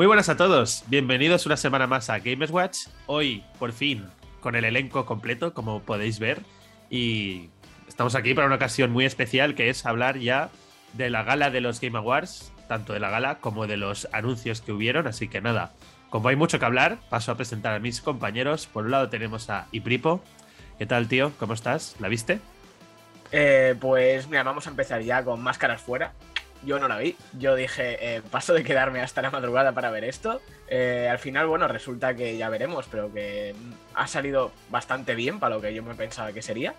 Muy buenas a todos, bienvenidos una semana más a Gamers Watch. Hoy, por fin, con el elenco completo, como podéis ver. Y estamos aquí para una ocasión muy especial que es hablar ya de la gala de los Game Awards, tanto de la gala como de los anuncios que hubieron. Así que nada, como hay mucho que hablar, paso a presentar a mis compañeros. Por un lado tenemos a Ipripo. ¿Qué tal, tío? ¿Cómo estás? ¿La viste? Eh, pues mira, vamos a empezar ya con máscaras fuera. Yo no la vi. Yo dije, eh, paso de quedarme hasta la madrugada para ver esto. Eh, al final, bueno, resulta que ya veremos, pero que ha salido bastante bien para lo que yo me pensaba que sería.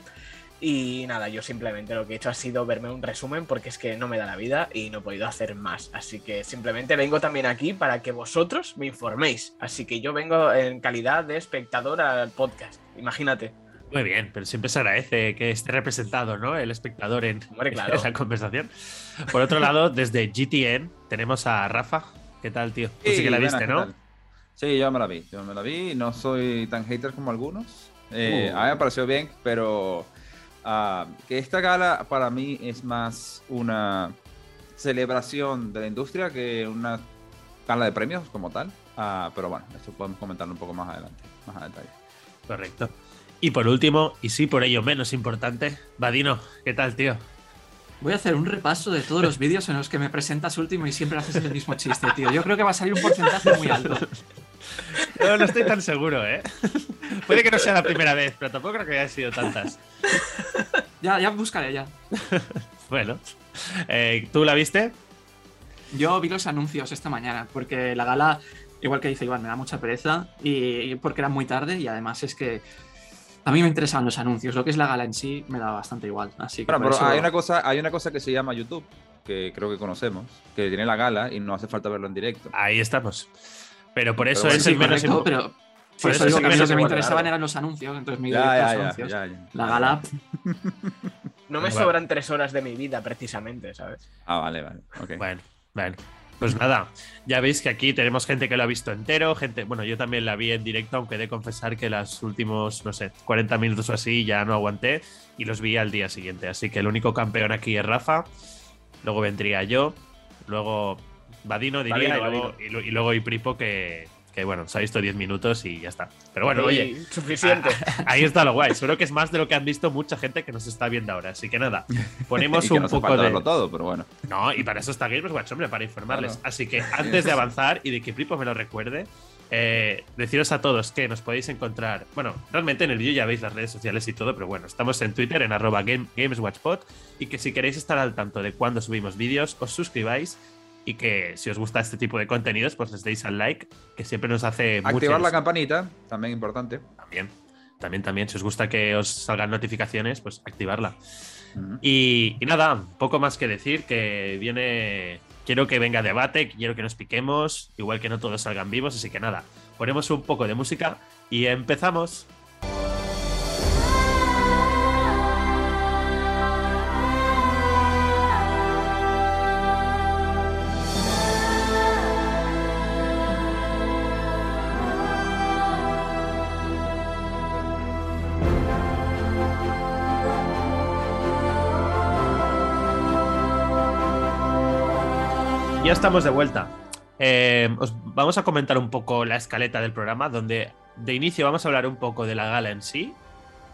Y nada, yo simplemente lo que he hecho ha sido verme un resumen porque es que no me da la vida y no he podido hacer más. Así que simplemente vengo también aquí para que vosotros me informéis. Así que yo vengo en calidad de espectador al podcast. Imagínate. Muy bien, pero siempre se agradece que esté representado, ¿no? El espectador en, Hombre, claro. esa conversación. Por otro lado, desde GTN tenemos a Rafa. ¿Qué tal, tío? Tú sí, que la buenas, viste, ¿qué ¿no? Sí, yo me la vi, yo me la vi. No soy tan hater como algunos. Eh, Uh. A mí me pareció bien, pero ah, que esta gala para mí es más una celebración de la industria que una gala de premios como tal. Ah, pero bueno, esto podemos comentarlo un poco más adelante, más a detalle. Correcto. Y por último, y sí por ello menos importante, Vadino, ¿qué tal, tío? Voy a hacer un repaso de todos los vídeos en los que me presentas último y siempre haces el mismo chiste, tío. Yo creo que va a salir un porcentaje muy alto. No, no estoy tan seguro, ¿eh? Puede que no sea la primera vez, pero tampoco creo que haya sido tantas. Ya, ya buscaré ya. Bueno, eh, ¿tú la viste? Yo vi los anuncios esta mañana, porque la gala, igual que dice Iván, me da mucha pereza y porque era muy tarde y además es que a mí me interesaban los anuncios. Lo que es la gala en sí me da bastante igual. Así que Bueno, pero eso- hay una, cosa, hay una cosa que se llama YouTube, que creo que conocemos, que tiene la gala y no hace falta verlo en directo. Ahí estamos. Pero por eso Pero es Sí, el menos correcto, impo- pero por eso eso es digo el que a mí lo menos que me interesaban eran los anuncios, entonces me he ido Ya, directo a ya, los ya, anuncios. ya, ya. La gala, No me sobran tres horas de mi vida, precisamente, ¿sabes? Ah, vale, vale. Bueno, bueno. Pues nada, ya veis que aquí tenemos gente que lo ha visto entero, gente, bueno, yo también la vi en directo, aunque he de confesar que los últimos, no sé, 40 minutos o así ya no aguanté y los vi al día siguiente. Así que el único campeón aquí es Rafa, luego vendría yo, luego Vadino diría, Vadino, y, luego, y y luego Ipripo que, que, bueno, se ha visto 10 minutos y ya está. Pero bueno, oye, Suficiente. ahí está lo guay. Seguro que es más de lo que han visto mucha gente que nos está viendo ahora. Así que nada, ponemos y que un no poco de. todo, pero bueno. No, y para eso está Gamers Watch, hombre, para informarles. Claro. Así que antes de avanzar y de que Pripo me lo recuerde, eh, deciros a todos que nos podéis encontrar. Bueno, realmente en el vídeo ya veis las redes sociales y todo, pero bueno, estamos en Twitter en arroba game- GamesWatchPod y que si queréis estar al tanto de cuando subimos vídeos, os suscribáis y que si os gusta este tipo de contenidos, pues les deis al like, que siempre nos hace Activar la campanita, también importante. También, también, también. Si os gusta que os salgan notificaciones, pues activarla. Y, y nada, poco más que decir, que viene... Quiero que venga debate, quiero que nos piquemos, igual que no todos salgan vivos, así que nada, ponemos un poco de música y empezamos. Estamos de vuelta. Eh, os vamos a comentar un poco la escaleta del programa, donde de inicio vamos a hablar un poco de la gala en sí.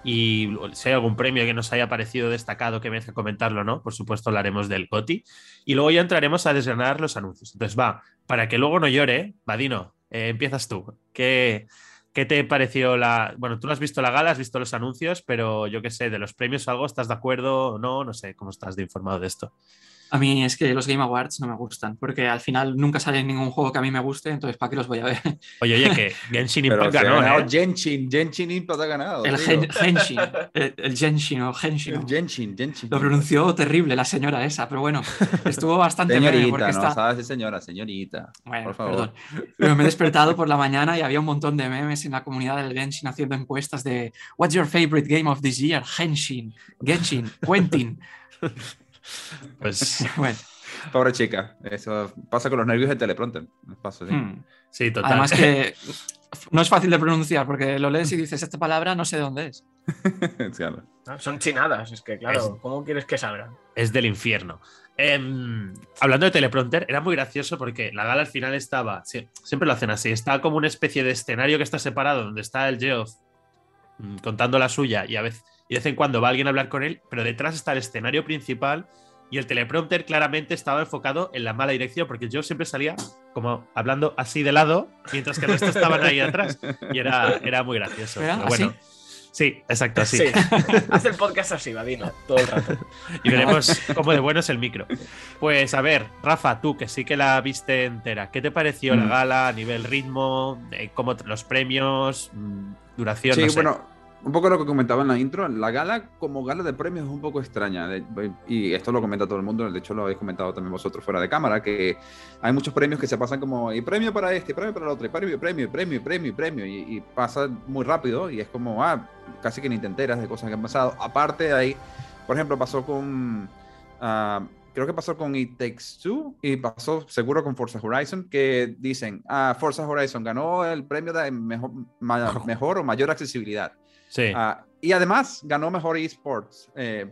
Y si hay algún premio que nos haya parecido destacado que merezca comentarlo, ¿no? Por supuesto, hablaremos del COTI. Y luego ya entraremos a desgranar los anuncios. Entonces, va, para que luego no llore, Vadino, eh, empiezas tú. ¿Qué, ¿Qué te pareció la. Bueno, tú no has visto la gala, has visto los anuncios, pero yo qué sé, de los premios o algo, ¿estás de acuerdo o no? No sé cómo estás de informado de esto. A mí es que los Game Awards no me gustan, porque al final nunca sale ningún juego que a mí me guste, entonces ¿para qué los voy a ver? Oye, oye, que Genshin Pero Impact ganó, ganado ¿eh? Genshin, Genshin Impact ha ganado. El. Gen- Genshin, el, el Genshin o Genshin. El Genshin, Genshin. Lo pronunció terrible la señora esa, pero bueno, estuvo bastante meme Señorita, porque no está... sabes, señora, señorita. Bueno, por favor. perdón. Pero me he despertado por la mañana y había un montón de memes en la comunidad del Genshin haciendo encuestas de What's your favorite game of this year? Genshin, Genshin, Quentin. Pues Bueno, Pobre chica, eso pasa con los nervios del teleprompter. Nos pasa así. hmm. sí, total. además que no es fácil de pronunciar porque lo lees y dices esta palabra no sé de dónde es. Claro. Ah, Son chinadas, es que claro, Es- ¿cómo quieres que salgan? es del infierno. Em, hablando de teleprompter, era muy gracioso porque la gala al final estaba, sie- siempre lo hacen así, está como una especie de escenario que está separado, donde está el Geoff mm, contando la suya y a veces y de vez en cuando va alguien a hablar con él, pero detrás está el escenario principal y el teleprompter claramente estaba enfocado en la mala dirección porque yo siempre salía como hablando así de lado, mientras que el resto estaban ahí atrás y era, era muy gracioso. ¿Era Pero bueno, sí, exacto, así. Sí. Haz el podcast así, Vadino, todo el rato. Y veremos cómo de bueno es el micro. Pues a ver, Rafa, tú que sí que la viste entera, ¿qué te pareció la Mm. gala a nivel ritmo, eh, cómo los premios, mm, duración? Sí, no sé? bueno, un poco lo que comentaba en la intro, la gala como gala de premios es un poco extraña, de- y esto lo comenta todo el mundo, de hecho lo habéis comentado también vosotros fuera de cámara, que hay muchos premios que se pasan como, y premio para este, y premio para el otro, y premio, premio, premio, premio, y premio, y, y pasa muy rápido, y es como, ah, casi que ni te enteras de cosas que han pasado. Aparte de ahí, por ejemplo, pasó con, ah, creo que pasó con It Takes Two, y pasó seguro con Forza Horizon, que dicen, ah, Forza Horizon ganó el premio de mejor, ma- mejor o mayor accesibilidad. Sí. Ah, y además ganó mejor eSports, eh,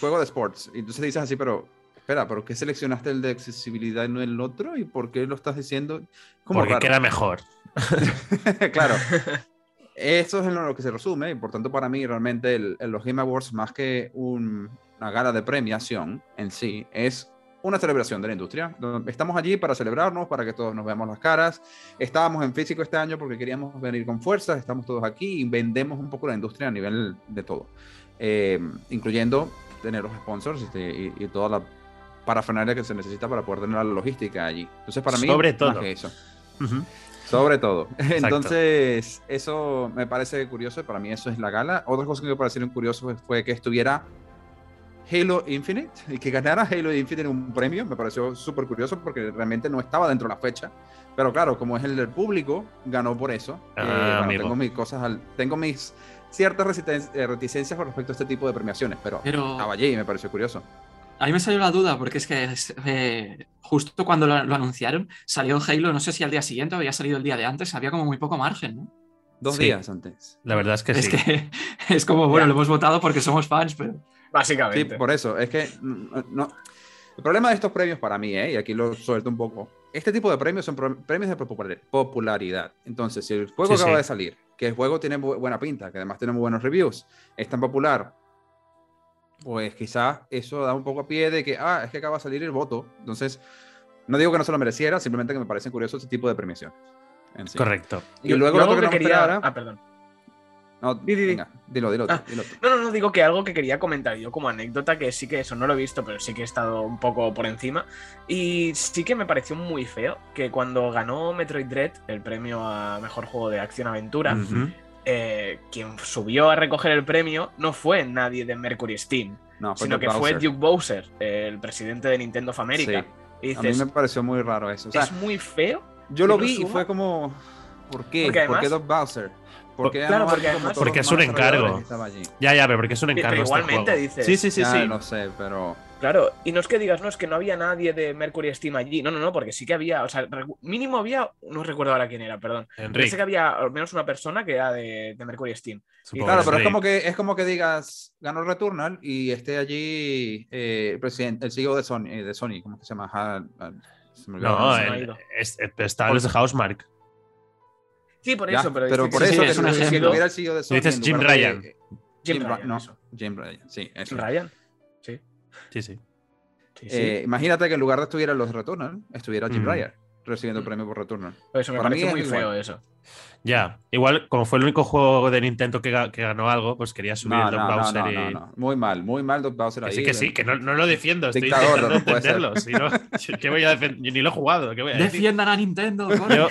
juego de sports. Y entonces dices así, pero espera, ¿por qué seleccionaste el de accesibilidad y no el otro? ¿Y por qué lo estás diciendo? Como porque raro. queda mejor. claro. Eso es en lo que se resume y por tanto para mí realmente el, el- los Game Awards más que un- una gala de premiación en sí es una celebración de la industria. Estamos allí para celebrarnos, para que todos nos veamos las caras. Estábamos en físico este año porque queríamos venir con fuerza, estamos todos aquí y vendemos un poco la industria a nivel de todo, Eh, incluyendo tener los sponsors este, y, y toda la parafernalia que se necesita para poder tener la logística allí. Entonces para mí, Sobre más todo. que eso. Ujú. Sobre todo. Entonces, eso me parece curioso. Para mí eso es la gala. Otra cosa que me parecieron curioso fue que estuviera Halo Infinite y que ganara Halo Infinite un premio. Me pareció súper curioso porque realmente no estaba dentro de la fecha. Pero claro, como es el del público, ganó por eso. Ah, Eh, bueno, tengo mis cosas, al- tengo mis ciertas eh, reticencias con respecto a este tipo de premiaciones, pero Pero estaba allí y me pareció curioso. a mí me salió la duda porque es que eh, justo cuando lo, lo anunciaron salió Halo, no sé si al día siguiente o había salido el día de antes, había como muy poco margen, ¿no? Dos Sí. días antes. La verdad es que es sí. que es como, bueno, lo hemos votado porque somos fans, pero... Sí, Básicamente. por eso. Es que no, no- El problema de estos premios para mí, ¿eh? y aquí lo suelto un poco, este tipo de premios son premios de popular- popularidad. Entonces, si el juego Sí, acaba sí. de salir, que el juego tiene bu- buena pinta, que además tiene muy buenos reviews, es tan popular, pues quizás eso da un poco a pie de que, ah, es que acaba de salir el voto. Entonces, no digo que no se lo mereciera, simplemente que me parecen curiosos este tipo de premiaciones. sí. Correcto. Y luego yo lo que no me quería. Ah, perdón. No, Di, di, venga, dilo, dilo, Ah. dilo. No, no, no, digo que algo que quería comentar yo como anécdota, que sí que eso no lo he visto, pero sí que he estado un poco por encima. Y sí que me pareció muy feo que cuando ganó Metroid Dread, el premio a mejor juego de acción-aventura, eh, quien subió a recoger el premio no fue nadie de Mercury Steam, No, sino que fue. Duke Bowser, el presidente de Nintendo of America. Sí. Y A mí me pareció muy raro eso. O sea, es muy feo. Yo lo ¿Y lo vi y fue como. ¿Por qué? Porque ¿Por qué además- Doug Bowser? Porque Claro, no porque es un encargo. Ya, ya, pero porque es un Pero encargo. este igualmente juego. dices- Sí, sí, sí, Ya, sí. lo sé, pero. Claro, y no es que digas, no, es que no había nadie de Mercury Steam allí. No, no, no, porque sí que había, o sea, mínimo había, no recuerdo ahora quién era, perdón. Enrique. sé que había al menos una persona que era de, de Mercury Steam. supongo Claro, pero es como que es como que digas, ganó Returnal y esté allí eh, el presidente, el CEO de Sony, eh, de Sony, ¿cómo que se llama? Ah, ah, se me olvidó el No, nombre. se me ha el- ido. es- es- está de Housemark. Sí, por Ya, eso, pero, por eso sí, que es un si- si ejemplo. estuviera el CEO de Sony. dices Jim lugar de- Ryan. Jim Jim Ryan, no, eso. Jim Ryan, sí, eso. Jim Ryan. Sí. Sí, sí. sí, sí. Eh, imagínate que en lugar de estuviera los Returnal, estuviera Jim Mm. Ryan recibiendo el Mm. premio por Returnal. Por eso me para mí pareció es muy igual. feo eso. Ya, igual, como fue el único juego de Nintendo que, ga- que ganó algo, pues quería subir No, el no, Bowser no, y... no, no. Muy mal, muy mal Doug Bowser Que ahí. sí, que sí, que no, no lo defiendo, estoy Dictador, intentando entenderlo. Si no, ¿qué voy a defender? Yo ni lo he jugado, ¿qué voy a decir? Defiendan a Nintendo. Yo,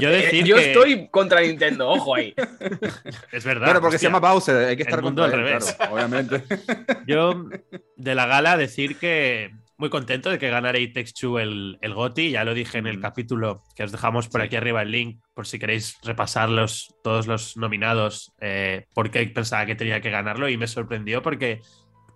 yo Eh, yo que estoy contra Nintendo, ojo ahí. es verdad. Bueno, porque se llama Bowser, hay que estar El mundo contra al él, revés. claro, obviamente. Yo, de la gala, decir que muy contento de que ganara Takes Two el, el GOTY. Ya lo dije en el Mm. capítulo que os dejamos por Sí. aquí arriba el link, por si queréis repasarlos, todos los nominados, eh, porque pensaba que tenía que ganarlo y me sorprendió porque,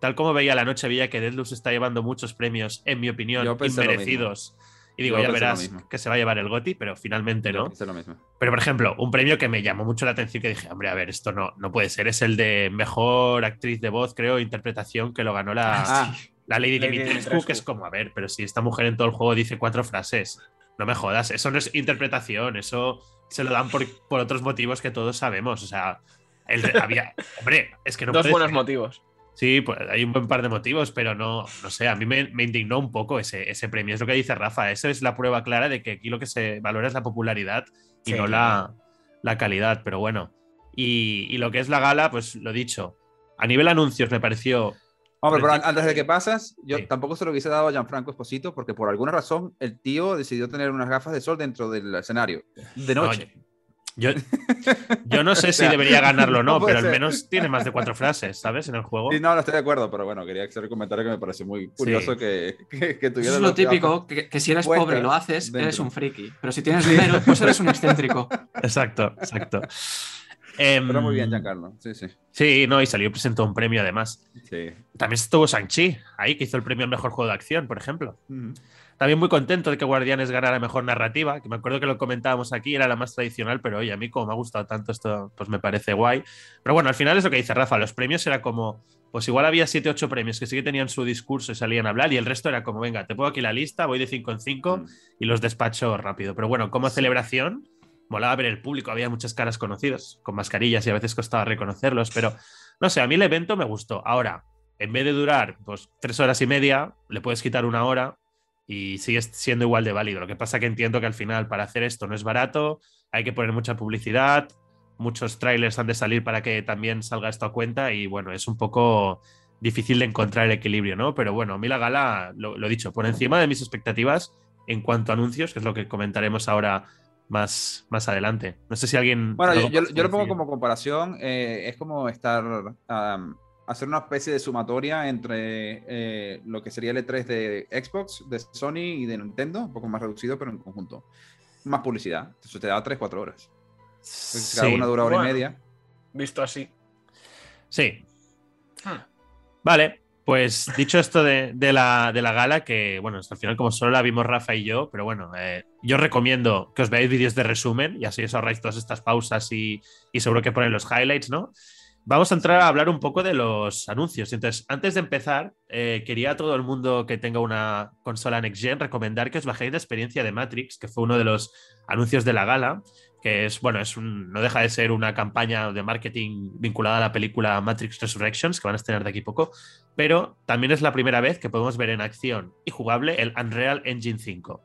tal como veía la noche, veía que Deadloop está llevando muchos premios, en mi opinión, inmerecidos. Y digo, Yo ya verás que se va a llevar el GOTI, pero finalmente Yo no. lo mismo. Pero, por ejemplo, un premio que me llamó mucho la atención, que dije, hombre, a ver, esto no, no puede ser, es el de mejor actriz de voz, creo, interpretación, que lo ganó la, Ah, la Lady Lady Dimitrescu, que es como, a ver, pero si esta mujer en todo el juego dice cuatro frases, no me jodas, eso no es interpretación, eso se lo dan por, por otros motivos que todos sabemos, o sea, el había, hombre, es que no Dos buenos ser. motivos. Sí, pues hay un buen par de motivos, pero no, no sé, a mí me, me indignó un poco ese, ese premio. Es lo que dice Rafa, eso es la prueba clara de que aquí lo que se valora es la popularidad y Sí, no claro. la, la calidad, pero bueno. Y, y lo que es la gala, pues lo dicho, a nivel anuncios me pareció... Hombre, pero antes de que pasas, yo Sí. tampoco se lo hubiese dado a Gianfranco Esposito porque por alguna razón el tío decidió tener unas gafas de sol dentro del escenario de noche. Oye, yo, yo no sé O sea, si debería ganarlo o no, no pero al ser. menos tiene más de cuatro frases, ¿sabes? En el juego. Sí, no, no estoy de acuerdo, pero bueno, quería hacer el comentario que me pareció muy curioso Sí. que, que, que tuviera Eso es lo típico, que, que si eres pobre y lo haces, eres dentro. un friki. Pero si tienes dinero, pues eres un excéntrico. Exacto, exacto. Em, Pero muy bien, Giancarlo. Sí, sí. Sí, no, y salió y presentó un premio además. sí. También estuvo Shang-Chi, ahí, que hizo el premio al mejor juego de acción, por ejemplo. También muy contento de que Guardianes ganara mejor narrativa, que me acuerdo que lo comentábamos aquí, era la más tradicional, pero oye, a mí como me ha gustado tanto esto, pues me parece guay. Pero bueno, al final es lo que dice Rafa, los premios era como, pues igual había 7, 8 premios que sí que tenían su discurso y salían a hablar, y el resto era como, venga, te pongo aquí la lista, voy de 5 en 5 Mm. y los despacho rápido. Pero bueno, como celebración, molaba ver el público, había muchas caras conocidas, con mascarillas y a veces costaba reconocerlos, pero no sé, a mí el evento me gustó. Ahora, en vez de durar pues tres horas y media, le puedes quitar una hora y sigue siendo igual de válido. Lo que pasa que entiendo que al final para hacer esto no es barato, hay que poner mucha publicidad, muchos trailers han de salir para que también salga esto a cuenta y bueno, es un poco difícil de encontrar el equilibrio, ¿no? Pero bueno, a mí la gala, lo, lo dicho, por encima de mis expectativas en cuanto a anuncios, que es lo que comentaremos ahora más, más adelante. No sé si alguien... Bueno, yo, yo- lo pongo como comparación. eh, es como estar. hacer una especie de sumatoria entre eh, lo que sería el E3 de Xbox, de Sony y de Nintendo, un poco más reducido, pero en conjunto. Más publicidad. Eso te da 3-4 horas. Porque Cada una dura hora Bueno. y media. Visto así. Sí. Hmm. Vale, pues dicho esto de, la, gala, que bueno, al final como solo la vimos Rafa y yo, pero bueno, eh, yo recomiendo que os veáis vídeos de resumen y así os ahorráis todas estas pausas y, y seguro que ponen los highlights, ¿no? Vamos a entrar a hablar un poco de los anuncios. Entonces, antes de empezar, eh, quería a todo el mundo que tenga una consola Next Gen recomendar que os bajéis la experiencia de Matrix, que fue uno de los anuncios de la gala, que es, bueno, es un, no deja de ser una campaña de marketing vinculada a la película Matrix Resurrections, que van a estrenar de aquí poco, pero también es la primera vez que podemos ver en acción y jugable el Unreal Engine 5.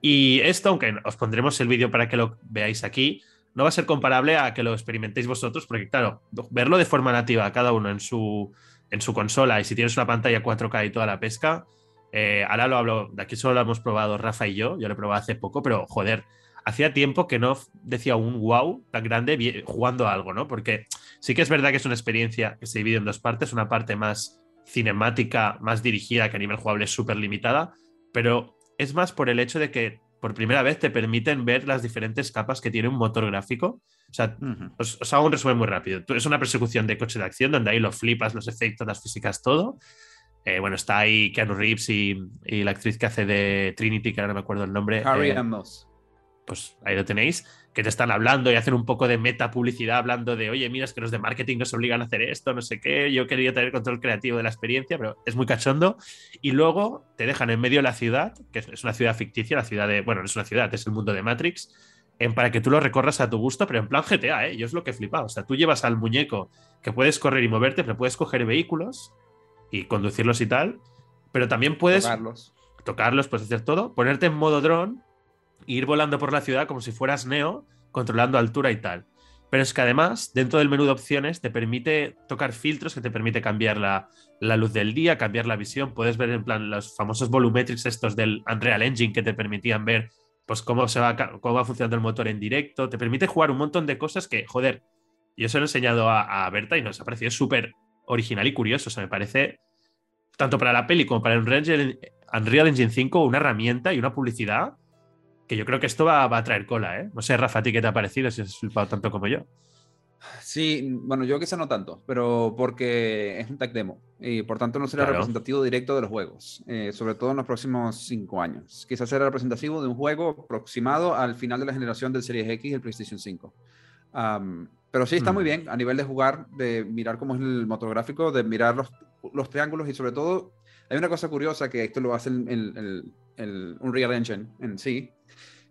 Y esto, aunque os pondremos el vídeo para que lo veáis aquí, no va a ser comparable a que lo experimentéis vosotros, porque claro, verlo de forma nativa cada uno en su, en su consola y si tienes una pantalla 4K y toda la pesca, eh, ahora lo hablo, de aquí solo lo hemos probado Rafa y yo, yo lo he probado hace poco, pero joder, hacía tiempo que no decía un wow tan grande jugando a algo, ¿no? Porque sí que es verdad que es una experiencia que se divide en dos partes, una parte más cinemática, más dirigida, que a nivel jugable es súper limitada, pero es más por el hecho de que por primera vez te permiten ver las diferentes capas que tiene un motor gráfico. O sea, os, os hago un resumen muy rápido. Es una persecución de coche de acción donde ahí lo flipas, los efectos, las físicas, todo. Eh, bueno, está ahí Keanu Reeves y, y la actriz que hace de Trinity, que ahora no me acuerdo el nombre. Harry eh, Moss. Pues ahí lo tenéis, que te están hablando y hacen un poco de meta publicidad hablando de, oye, mira, es que los de marketing nos obligan a hacer esto, no sé qué, yo quería tener control creativo de la experiencia, pero es muy cachondo. Y luego te dejan en medio de la ciudad, que es- una ciudad ficticia, la ciudad de, bueno, no es una ciudad, es el mundo de Matrix, en, para que tú lo recorras a tu gusto, pero en plan GTA, ¿eh? Yo es lo que he flipado. O sea, tú llevas al muñeco que puedes correr y moverte, pero puedes coger vehículos y conducirlos y tal, pero también puedes Tocarlos. tocarlos, puedes hacer todo, ponerte en modo dron ir volando por la ciudad como si fueras Neo, controlando altura y tal. Pero es que además, dentro del menú de opciones, te permite tocar filtros que te permite cambiar la, luz del día, cambiar la visión. Puedes ver en plan los famosos volumetrics estos del Unreal Engine que te permitían ver pues cómo se va, cómo va funcionando el motor en directo. Te permite jugar un montón de cosas que, joder, yo se lo he enseñado a, a Berta y nos ha parecido súper original y curioso. O sea, me parece, tanto para la peli como para el Unreal Engine 5, una herramienta y una publicidad que yo creo que esto va, va a traer cola, ¿eh? No sé, Rafa, ¿a ti qué te ha parecido? Si has flipado tanto como yo. Sí, bueno, yo quizá no tanto, pero porque es un tech demo y por tanto no será Claro. representativo directo de los juegos, eh, sobre todo en los próximos cinco años. Quizás será representativo de un juego aproximado al final de la generación del Series X y el PlayStation 5. Am, pero sí está muy Mm. bien a nivel de jugar, de mirar cómo es el motor gráfico, de mirar los, los triángulos y sobre todo hay una cosa curiosa que esto lo hace el, el, el- el Unreal Engine en sí,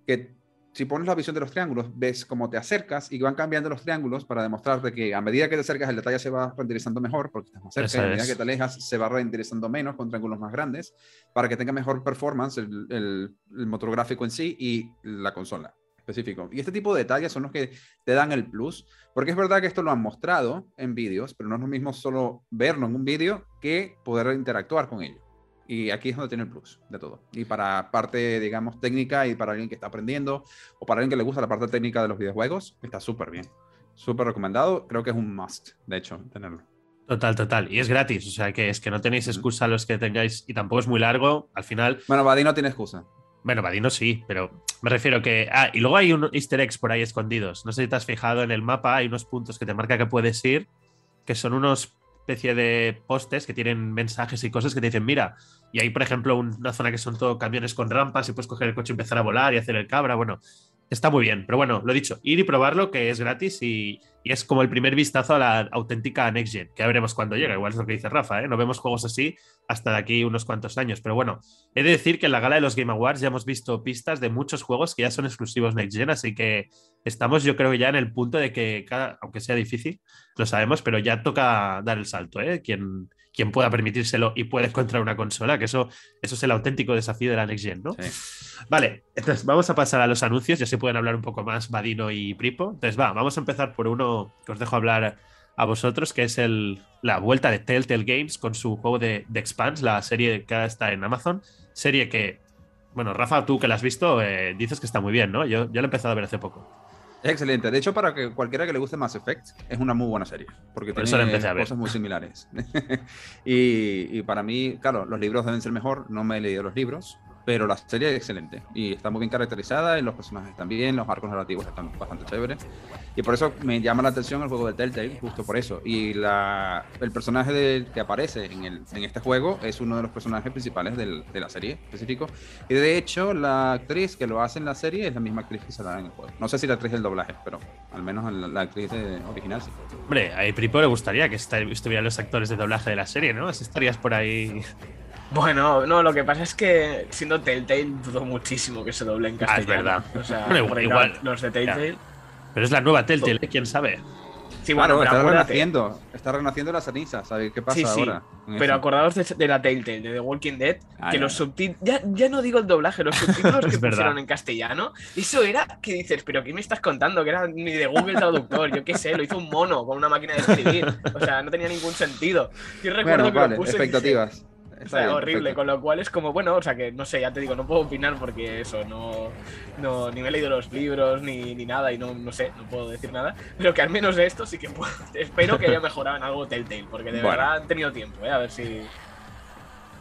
que si pones la visión de los triángulos, ves cómo te acercas y van cambiando los triángulos para demostrarte que a medida que te acercas el detalle se va renderizando mejor porque estás más cerca, Eso y a medida es. que te alejas se va renderizando menos con triángulos más grandes para que tenga mejor performance el, el- el motor gráfico en sí y la consola específico. Y este tipo de detalles son los que te dan el plus, porque es verdad que esto lo han mostrado en vídeos, pero no es lo mismo solo verlo en un vídeo que poder interactuar con ello. Y aquí es donde tiene el plus de todo. Y para parte, digamos, técnica y para alguien que está aprendiendo o para alguien que le gusta la parte técnica de los videojuegos, está súper bien. Súper recomendado. Creo que es un must, de hecho, tenerlo. Total, total. Y es gratis, o sea que es que no tenéis excusa los que tengáis, y tampoco es muy largo. Al final, Bueno, Buddy no tiene excusa. Bueno, Vadino sí, pero me refiero que. Ah, y luego hay unos easter eggs por ahí escondidos. No sé si te has fijado en el mapa, hay unos puntos que te marca que puedes ir, que son unos especie de postes que tienen mensajes y cosas que te dicen, mira, y hay, por ejemplo, un- una zona que son todo camiones con rampas y puedes coger el coche y empezar a volar y hacer el cabra. Bueno, está muy bien. Pero bueno, lo dicho, ir y probarlo, que es gratis y, y es como el primer vistazo a la auténtica Next Gen, que ya veremos cuando llega. Igual es lo que dice Rafa, ¿eh? No vemos juegos así hasta de aquí unos cuantos años. Pero bueno, he de decir que en la gala de los Game Awards ya hemos visto pistas de muchos juegos que ya son exclusivos Next Gen, así que estamos, yo creo, ya en el punto de que, cada, aunque sea difícil, lo sabemos, pero ya toca dar el salto, ¿eh? Quien pueda permitírselo y puede encontrar una consola, que eso, eso es el auténtico desafío de la Next Gen, ¿no? Sí. Vale, entonces vamos a pasar a los anuncios, ya se pueden hablar un poco más Vadino y Pripo. Entonces va, vamos a empezar por uno que os dejo hablar a vosotros, que es el, la vuelta de Telltale Games con su juego de, de Expanse, la serie que ahora está en Amazon. Serie que, bueno, Rafa, tú que la has visto, eh, dices que está muy bien, ¿no? Yo, yo la he empezado a ver hace poco. Es excelente. De hecho, para que cualquiera que le guste Mass Effect, es una muy buena serie. Porque Por tiene cosas muy similares. y, y para mí, claro, los libros deben ser mejor. No me he leído los libros. Pero la serie es excelente. Y está muy bien caracterizada. Y los personajes están bien. Los arcos narrativos están bastante chéveres. Y por eso me llama la atención el juego de Telltale. Justo por eso. Y la, el personaje del- que aparece en, el, en este juego es uno de los personajes principales del- de la serie específico. Y de hecho, la actriz que lo hace en la serie es la misma actriz que saldrá en el juego. No sé si la actriz del doblaje, pero al menos la, la actriz de- original sí. Hombre, a Pripo le gustaría que estuvieran los actores de doblaje de la serie, ¿no? Así estarías por ahí. Bueno, no, lo que pasa es que siendo Telltale dudo muchísimo que se doble en Ah, es castellano. verdad. O sea, Bueno, porque, igual. los de Telltale. Pero es la nueva Telltale, ¿eh? quién sabe. Sí, bueno, claro, pero está acuérdate. renaciendo. Está renaciendo la ceniza. ¿Sabes qué pasa Sí, sí, ahora? Pero eso? acordaos de, de la Telltale, de The Walking Dead, Ah, que ya, los subtítulos. Ya, ya no digo el doblaje, los subtítulos que verdad. pusieron en castellano. Eso era que dices, ¿pero qué me estás contando? Que era ni de Google Traductor, yo qué sé, lo hizo un mono con una máquina de escribir. O sea, no tenía ningún sentido. Yo recuerdo Bueno, que vale, lo puse y dije, expectativas. O Está sea, bien, horrible, perfecto. con lo cual es como, bueno, o sea que no sé, ya te digo, no puedo opinar porque eso, no, no ni me he leído los libros ni, ni nada y no, no sé, no puedo decir nada, pero que al menos de esto sí que puedo, espero que haya mejorado en algo Telltale, porque de Bueno. verdad han tenido tiempo, ¿eh? a ver si...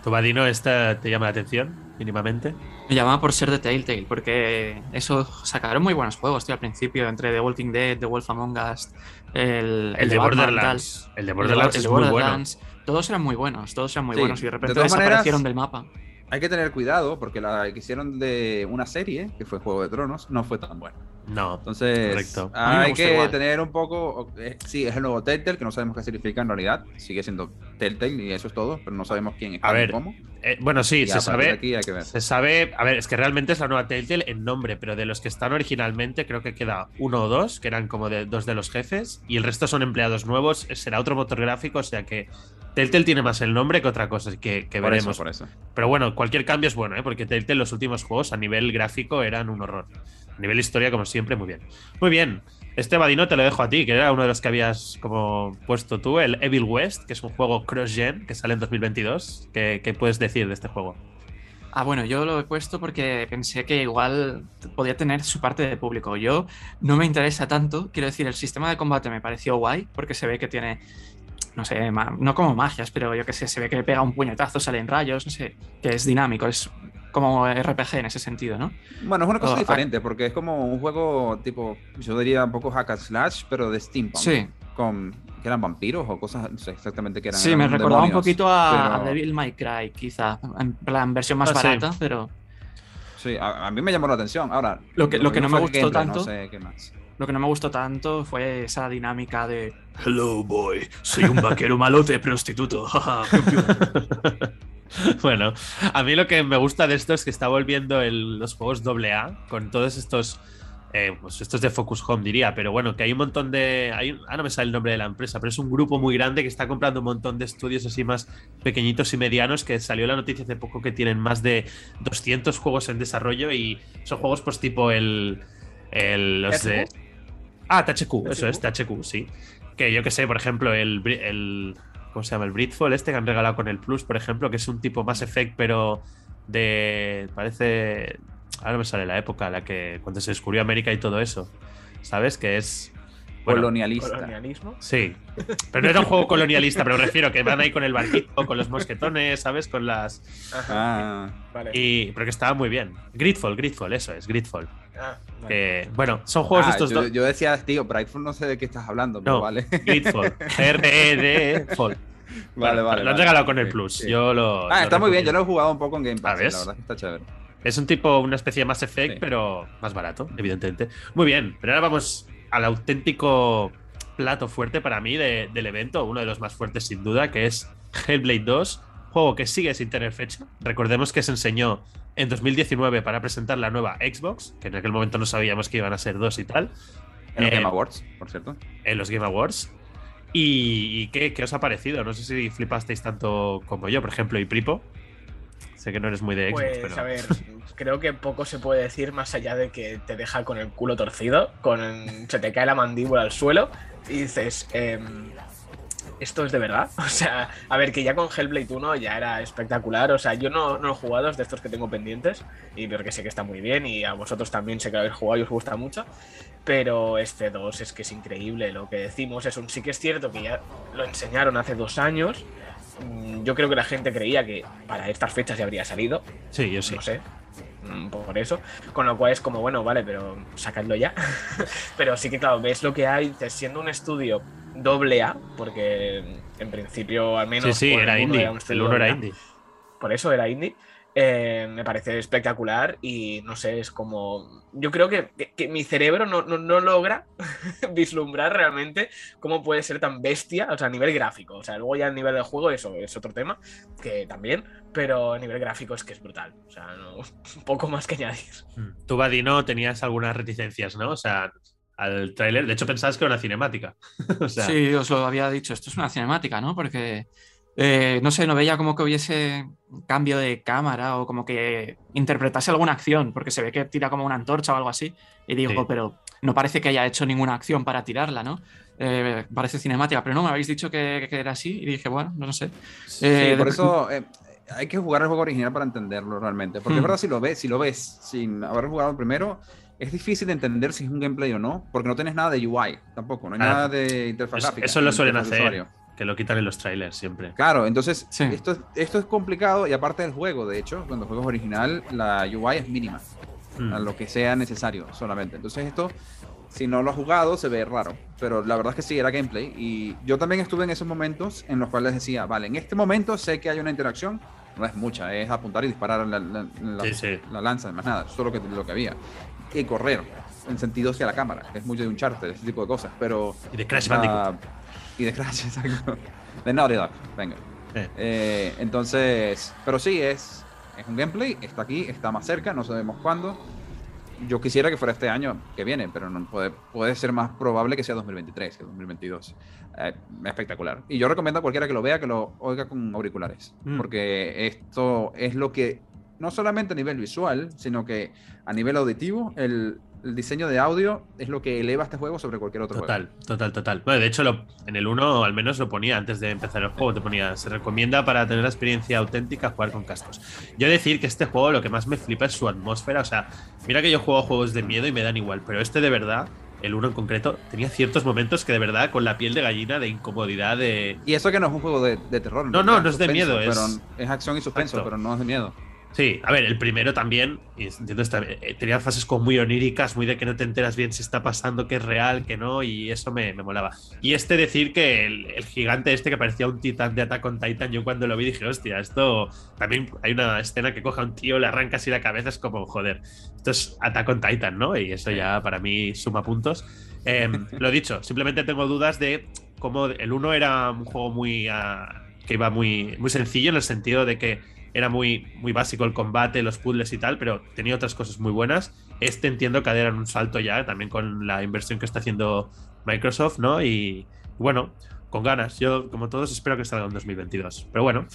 ¿Tu Vadino esta te llama la atención, mínimamente? Me llamaba por ser de Telltale, porque eso sacaron muy buenos juegos, tío, al principio, entre The Walking Dead, The Wolf Among Us, el, El, de Batman, Borderlands. El de El Borderlands el es muy bueno. Todos eran muy buenos, todos eran muy Sí, buenos y de de repente todas maneras- desaparecieron del mapa. Hay que tener cuidado porque la que hicieron de una serie, que fue Juego de Tronos, no fue tan buena. No, Entonces, Correcto. A mí me hay que igual. tener un poco. eh, sí, es el nuevo Telltale, que no sabemos qué significa en realidad. Sigue siendo Telltale y eso es todo, pero no sabemos quién es A ver, cómo. Eh, bueno, sí, Y se de sabe. aquí hay que ver. Se sabe, a ver, es que realmente es la nueva Telltale en nombre, pero de los que están originalmente creo que queda uno o dos, que eran como de dos de los jefes, y el resto son empleados nuevos, será otro motor gráfico, o sea que Telltale tiene más el nombre que otra cosa, que, que Por veremos. eso, por eso. Pero bueno, cualquier cambio es bueno, ¿eh? porque Telltale los últimos juegos a nivel gráfico eran un horror. A nivel historia, como siempre, muy bien. Muy bien. Este Vadino te lo dejo a ti, que era uno de los que habías como puesto tú, el Evil West, que es un juego cross-gen que sale en 2022. ¿Qué, qué puedes decir de este juego? Ah, bueno, yo lo he puesto porque pensé que igual podía tener su parte de público. Yo no me interesa tanto, quiero decir, el sistema de combate me pareció guay porque se ve que tiene, no sé, ma- no como magias, pero yo que sé, se ve que pega un puñetazo, salen rayos, no sé, que es dinámico, es como RPG en ese sentido, ¿no? Bueno, es una cosa diferente porque es como un juego tipo, yo diría un poco hack and slash, pero de steampunk. Sí. Con, que eran vampiros o cosas, no sé exactamente qué eran. Sí, eran me recordaba un poquito a, a Devil May Cry, quizá, en plan versión más Ah, sí. barata, pero Sí, a, a mí me llamó la atención. Ahora, Lo que- lo que no me gustó gameplay, tanto- No sé qué más. lo que no me gustó tanto fue esa dinámica de Hello, boy. Soy un vaquero malote prostituto. bueno, a mí lo que me gusta de esto es que está volviendo el- los juegos AA con todos estos. Eh, pues estos de Focus Home diría, pero bueno, que hay un montón de. Hay, ah, no me sale el nombre de la empresa, pero es un grupo muy grande que está comprando un montón de estudios así más pequeñitos y medianos. Que salió la noticia hace poco que tienen más de 200 juegos en desarrollo y son juegos, pues tipo el. el los de. Ah, THQ, eso es, THQ, sí. Que yo que sé, por ejemplo, el, el. ¿Cómo se llama? El Britfall, este que han regalado con el Plus, por ejemplo, que es un tipo Mass Effect, pero de. Parece. Ahora me sale la época, la que. Cuando se descubrió América y todo eso. ¿Sabes? Que es. Bueno, Colonialista. Colonialismo. Sí. Pero no era un juego colonialista, pero me refiero que van ahí con el barquito, con los mosquetones, ¿sabes? Con las. Ajá. Ah, Vale. Y. Pero que estaba muy bien. Gridfall, Gridfall, eso es, Gridfall. Ah, vale. Que, bueno, son juegos ah, estos yo, dos. yo decía, tío, Brightfall no sé de qué estás hablando, pero No, vale. Gridfall. R-E-D Fall. vale, Bueno, vale. Lo han vale. regalado con el Plus. sí. Yo lo. Ah, lo está muy bien, yo lo he jugado un poco en Game Pass, la verdad que está chévere. Es un tipo, una especie de Mass Effect, Sí. pero más barato, evidentemente. Muy bien, pero ahora vamos al auténtico plato fuerte para mí de- del evento, uno de los más fuertes sin duda, que es Hellblade 2, juego que sigue sin tener fecha. Recordemos que se enseñó en 2019 para presentar la nueva Xbox, que en aquel momento no sabíamos que iban a ser dos y tal, En los Eh, Game Awards, por cierto. en los Game Awards. ¿Y, y qué, qué os ha parecido? No sé si flipasteis tanto como yo, por ejemplo, y Pripo. Sé que no eres muy de Xbox, Pues pero... a ver, creo que poco se puede decir más allá de que te deja con el culo torcido, con se te cae la mandíbula al suelo y dices, em, ¿esto es de verdad? O sea, a ver, que ya con Hellblade 1 ya era espectacular, o sea, yo no, no he jugado, es de estos que tengo pendientes, y porque sé que está muy bien y a vosotros también sé que lo habéis jugado y os gusta mucho, pero este 2 es que es increíble, lo que decimos es un sí que es cierto que ya lo enseñaron hace dos años, yo creo que la gente creía que para estas fechas ya habría salido, Sí, yo sí. no sé. mm, Por eso. Con lo cual es como, bueno, vale, pero sacadlo ya. pero sí que, claro, ves lo que hay, siendo un estudio doble A, porque en principio al menos. Sí, sí, era indie. un El uno era indie. Por eso era indie. Eh, me parece espectacular y no sé, es como. Yo creo que, que- que mi cerebro no, no- no logra vislumbrar realmente cómo puede ser tan bestia, o sea, a nivel gráfico. O sea, luego ya a nivel de juego, eso es otro tema, que también, pero a nivel gráfico es que es brutal. O sea, no, poco más que añadir. Mm. Tú, Vadino, tenías algunas reticencias, ¿no? O sea, al tráiler. De hecho, pensabas que era una cinemática. o sea, Sí, os lo había dicho, esto es una cinemática, ¿no? Porque, eh, no sé, no veía como que hubiese cambio de cámara o como que interpretase alguna acción, porque se ve que tira como una antorcha o algo así. Y digo, Sí. pero no parece que haya hecho ninguna acción para tirarla, ¿no? Eh, parece cinemática, pero no, me habéis dicho que, que era así y dije, bueno, no sé. Sí, Eh, por de- eso hay que jugar el juego original para entenderlo realmente. Porque es Hmm. verdad, si lo ves, si lo ves sin haber jugado el primero, es difícil de entender si es un gameplay o no, porque no tienes nada de UI tampoco, no hay nada de interfaz Eso- gráfica. eso lo suelen hacer. usuario. Que lo quitan en los trailers siempre. Claro, entonces Sí. esto, es- esto es complicado y aparte del juego, de hecho, cuando el juego es original, la UI es mínima, Mm. a lo que sea necesario solamente. Entonces esto, si no lo has jugado, se ve raro, pero la verdad es que sí, era gameplay y yo también estuve en esos momentos en los cuales decía, vale, en este momento sé que hay una interacción, no es mucha, es apuntar y disparar la, la- la- Sí, sí. la lanza, más nada, eso es lo que, lo que había. Y correr, en sentido hacia la cámara, que es mucho de un charter, ese tipo de cosas, pero... Y de Crash Ah, Bandicoot. Y de Crash, exacto. De Naughty Dog, venga. Eh. Eh, entonces, pero sí, es, es un gameplay, está aquí, está más cerca, no sabemos cuándo. Yo quisiera que fuera este año que viene, pero no puede, puede ser más probable que sea 2023 que 2022. Eh, espectacular. Y yo recomiendo a cualquiera que lo vea que lo oiga con auriculares, Mm. porque esto es lo que, no solamente a nivel visual, sino que a nivel auditivo, el, el diseño de audio es lo que eleva este juego sobre cualquier otro juego. Total, total, total. Bueno, de hecho, lo- en el 1 al menos lo ponía antes de empezar el juego. Te ponía, se recomienda para tener la experiencia auténtica jugar con cascos. Yo decir que este juego lo que más me flipa es su atmósfera. O sea, mira que yo juego juegos de miedo y me dan igual, pero este de verdad, el 1 en concreto, tenía ciertos momentos que de verdad con la piel de gallina, de incomodidad, de. Y eso que no es un juego de, de terror. No, no, realidad, no es de miedo, es- Pero es acción y suspenso, Exacto. pero no es de miedo. Sí, a ver, el primero también, entiendo, eh, tenía fases como muy oníricas, muy de que no te enteras bien si está pasando, que es real, que no, y eso me, me molaba. Y este decir que el, el gigante este que parecía un titán de Attack on Titan, yo cuando lo vi dije, hostia, esto también hay una escena que coja a un tío, le arranca así la cabeza, es como, joder, esto es Attack on Titan, ¿no? Y eso ya para mí suma puntos. Eh, lo dicho, simplemente tengo dudas de cómo el 1 era un juego muy... ah, que iba muy, muy sencillo en el sentido de que era muy, muy básico el combate, los puzzles y tal, pero tenía otras cosas muy buenas. Este entiendo que era un salto ya, también con la inversión que está haciendo Microsoft, ¿no? Y bueno, con ganas. Yo, como todos, espero que salga en 2022. Pero bueno,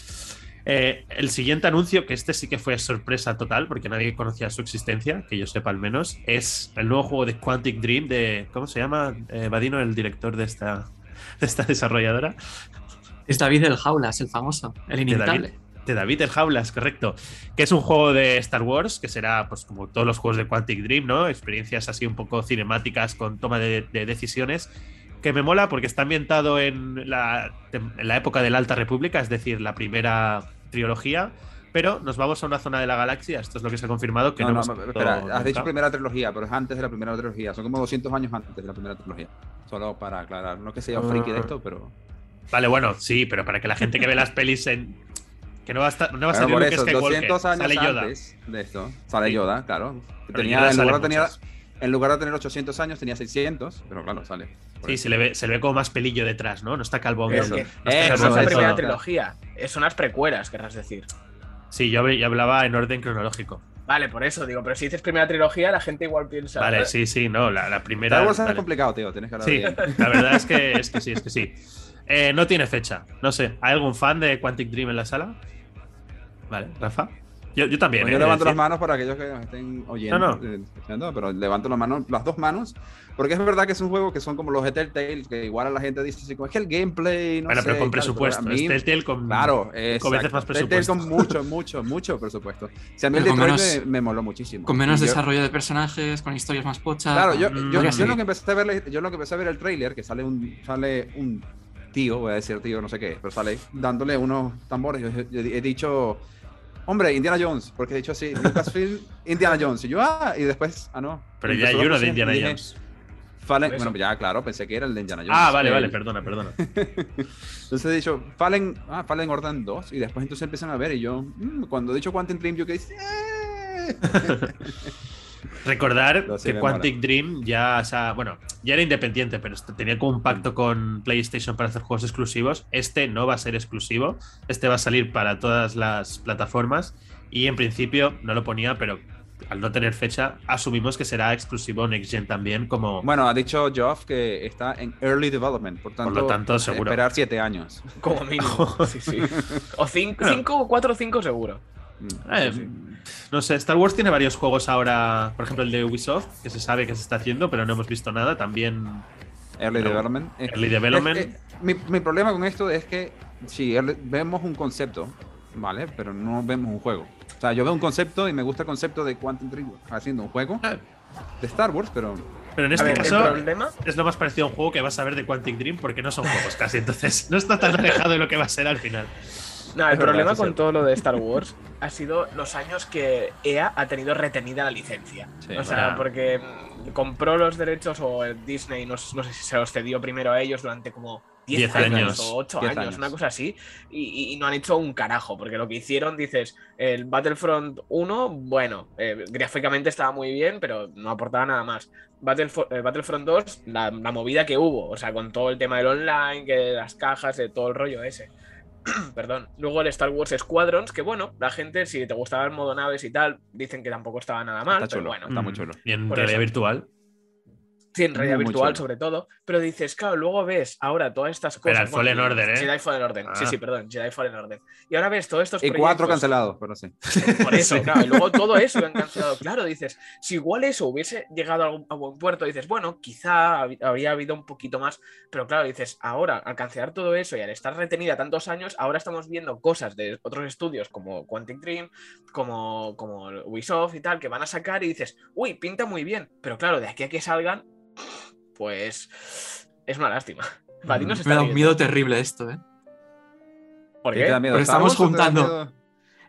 eh, el siguiente anuncio, que este sí que fue sorpresa total, porque nadie conocía su existencia, que yo sepa al menos, es el nuevo juego de Quantic Dream de. ¿Cómo se llama? Eh, Vadino, el director de esta, de esta desarrolladora. Es David el Jaulas, el famoso, el inimitable. David, de David el Jaulas, correcto. Que es un juego de Star Wars, que será, pues, como todos los juegos de Quantic Dream, ¿no? Experiencias así un poco cinemáticas con toma de, de decisiones. Que me mola porque está ambientado en la, en la época de la Alta República, es decir, la primera trilogía. Pero nos vamos a una zona de la galaxia, esto es lo que se ha confirmado. Que No, no, no, hemos visto espera, has nunca. dicho primera trilogía, pero es antes de la primera trilogía. Son como 200 años antes de la primera trilogía. Solo para aclarar. No que sea un friki de esto, pero. Vale, bueno, sí, pero para que la gente que ve las pelis en. Que no va a, estar, no va a Bueno, salir por Luke eso, Skywalker, 200 años sale Yoda. antes de esto, sale Sí. Yoda, claro. Tenía, Yoda en, lugar de tener, muchas. en lugar de tener 800 años, tenía 600, pero claro, sale. Por Sí, se le, ve, se le ve como más pelillo detrás, ¿no? No está calvo. Pero no que- está Eso, no es calvo la de primera todo. trilogía, son las precuelas, querrás decir. Sí, yo, yo hablaba en orden cronológico. Vale, por eso digo, pero si dices primera trilogía, la gente igual piensa. Vale, sí, sí, no, la, la primera. Star Wars es vale. complicado, tío. Tienes que hablar Sí, bien. la verdad es que, es que sí, es que sí. Eh, no tiene fecha, no sé. ¿Hay algún fan de Quantic Dream en la sala? Vale, Rafa. Yo, yo también. Eh, yo levanto las manos para aquellos que nos estén oyendo, No, no. eh, escuchando, pero levanto las manos, las dos manos, porque es verdad que es un juego que son como los de Telltale, que igual a la gente dice así como es que el gameplay, no Bueno, sé, pero con presupuesto. pero a mí- Es Telltale con. Claro, con veces más Telltale presupuesto. con mucho, mucho, mucho presupuesto. Si a mí el Detroit menos- me, me moló muchísimo. Con menos yo- desarrollo de personajes, con historias más pochas. Claro, yo, yo, yo lo que empecé a ver, yo lo que empecé a ver el trailer, que sale un, sale un tío, voy a decir tío, no sé qué, pero sale dándole unos tambores. Yo, yo he dicho, hombre, Indiana Jones, porque he dicho así, Lucasfilm, Indiana Jones. Y yo, ah, y después, ah, no. Pero ya hay uno de Indiana dije, Jones. Fallen, bueno, ya, claro, pensé que era el de Indiana Jones. Ah, vale, El- vale, perdona, perdona. Entonces he dicho, Fallen, ah, Fallen Order 2, y después entonces empiezan a ver, y yo, mm, cuando he dicho Quantum Dream, yo que dice, "Eh". Recordar No, sí, que Quantic Dream ya, o sea, bueno, ya era independiente, pero est- tenía como un pacto con PlayStation para hacer juegos exclusivos. Este no va a ser exclusivo, este va a salir para todas las plataformas y en principio no lo ponía, pero al no tener fecha, asumimos que será exclusivo Next Gen también, como Bueno, ha dicho Geoff que está en early development, por tanto, lo tanto, seguro. esperar siete años. Como mínimo. sí, sí. O cinco, Bueno. cinco, cuatro o cinco seguro. Mm, Eh, sí, sí. No sé, Star Wars tiene varios juegos ahora, por ejemplo el de Ubisoft, que se sabe que se está haciendo, pero no hemos visto nada. También Early no. development. Eh, Early Development. es que mi, mi problema con esto es que sí, vemos un concepto, ¿vale? Pero no vemos un juego. O sea, yo veo un concepto y me gusta el concepto de Quantum Dream haciendo un juego Ah. de Star Wars, pero Pero en este ver, caso es lo más parecido a un juego que vas a ver de Quantic Dream porque no son juegos casi. Entonces no está tan alejado de lo que va a ser al final. No, el Es verdad, problema es con todo lo de Star Wars ha sido los años que EA ha tenido retenida la licencia. Sí, o sea, porque mm, compró los derechos o el Disney, no, no sé si se los cedió primero a ellos durante como 10 Diez años, años. o 8 Diez años, años. una cosa así, y, y- no han hecho un carajo, porque lo que hicieron, dices, el Battlefront 1, bueno, eh, gráficamente estaba muy bien, pero no aportaba nada más. Eh, Battlefront 2, la, la movida que hubo, o sea, con todo el tema del online, que las cajas, de todo el rollo ese. Perdón. Luego el Star Wars Squadrons, que bueno, la gente, si te gustaba el modo naves y tal, dicen que tampoco estaba nada mal, está pero chulo. bueno. Está muy chulo. Y en realidad virtual. Sí, en realidad virtual sobre todo. Pero dices, claro, luego ves ahora todas estas cosas. el Fallen Order, ¿eh? Jedi Fallen Order. Sí, Ah. sí, perdón, Jedi Fallen Order. Y ahora ves todos estos Y cuatro cancelados, pero sí. Por eso, Sí. claro. Y luego todo eso que han cancelado. Claro, dices, si igual eso hubiese llegado a, buen puerto, dices, bueno, quizá hab- habría habido un poquito más. Pero claro, dices, ahora, al cancelar todo eso y al estar retenida tantos años, ahora estamos viendo cosas de otros estudios como Quantic Dream, como, como Ubisoft y tal, que van a sacar y dices, uy, pinta muy bien. Pero claro, de aquí a que salgan, pues es una lástima. Está Me da un miedo terrible esto, ¿eh? ¿Por ¿Qué qué? te da miedo? Porque ¿Star estamos juntando-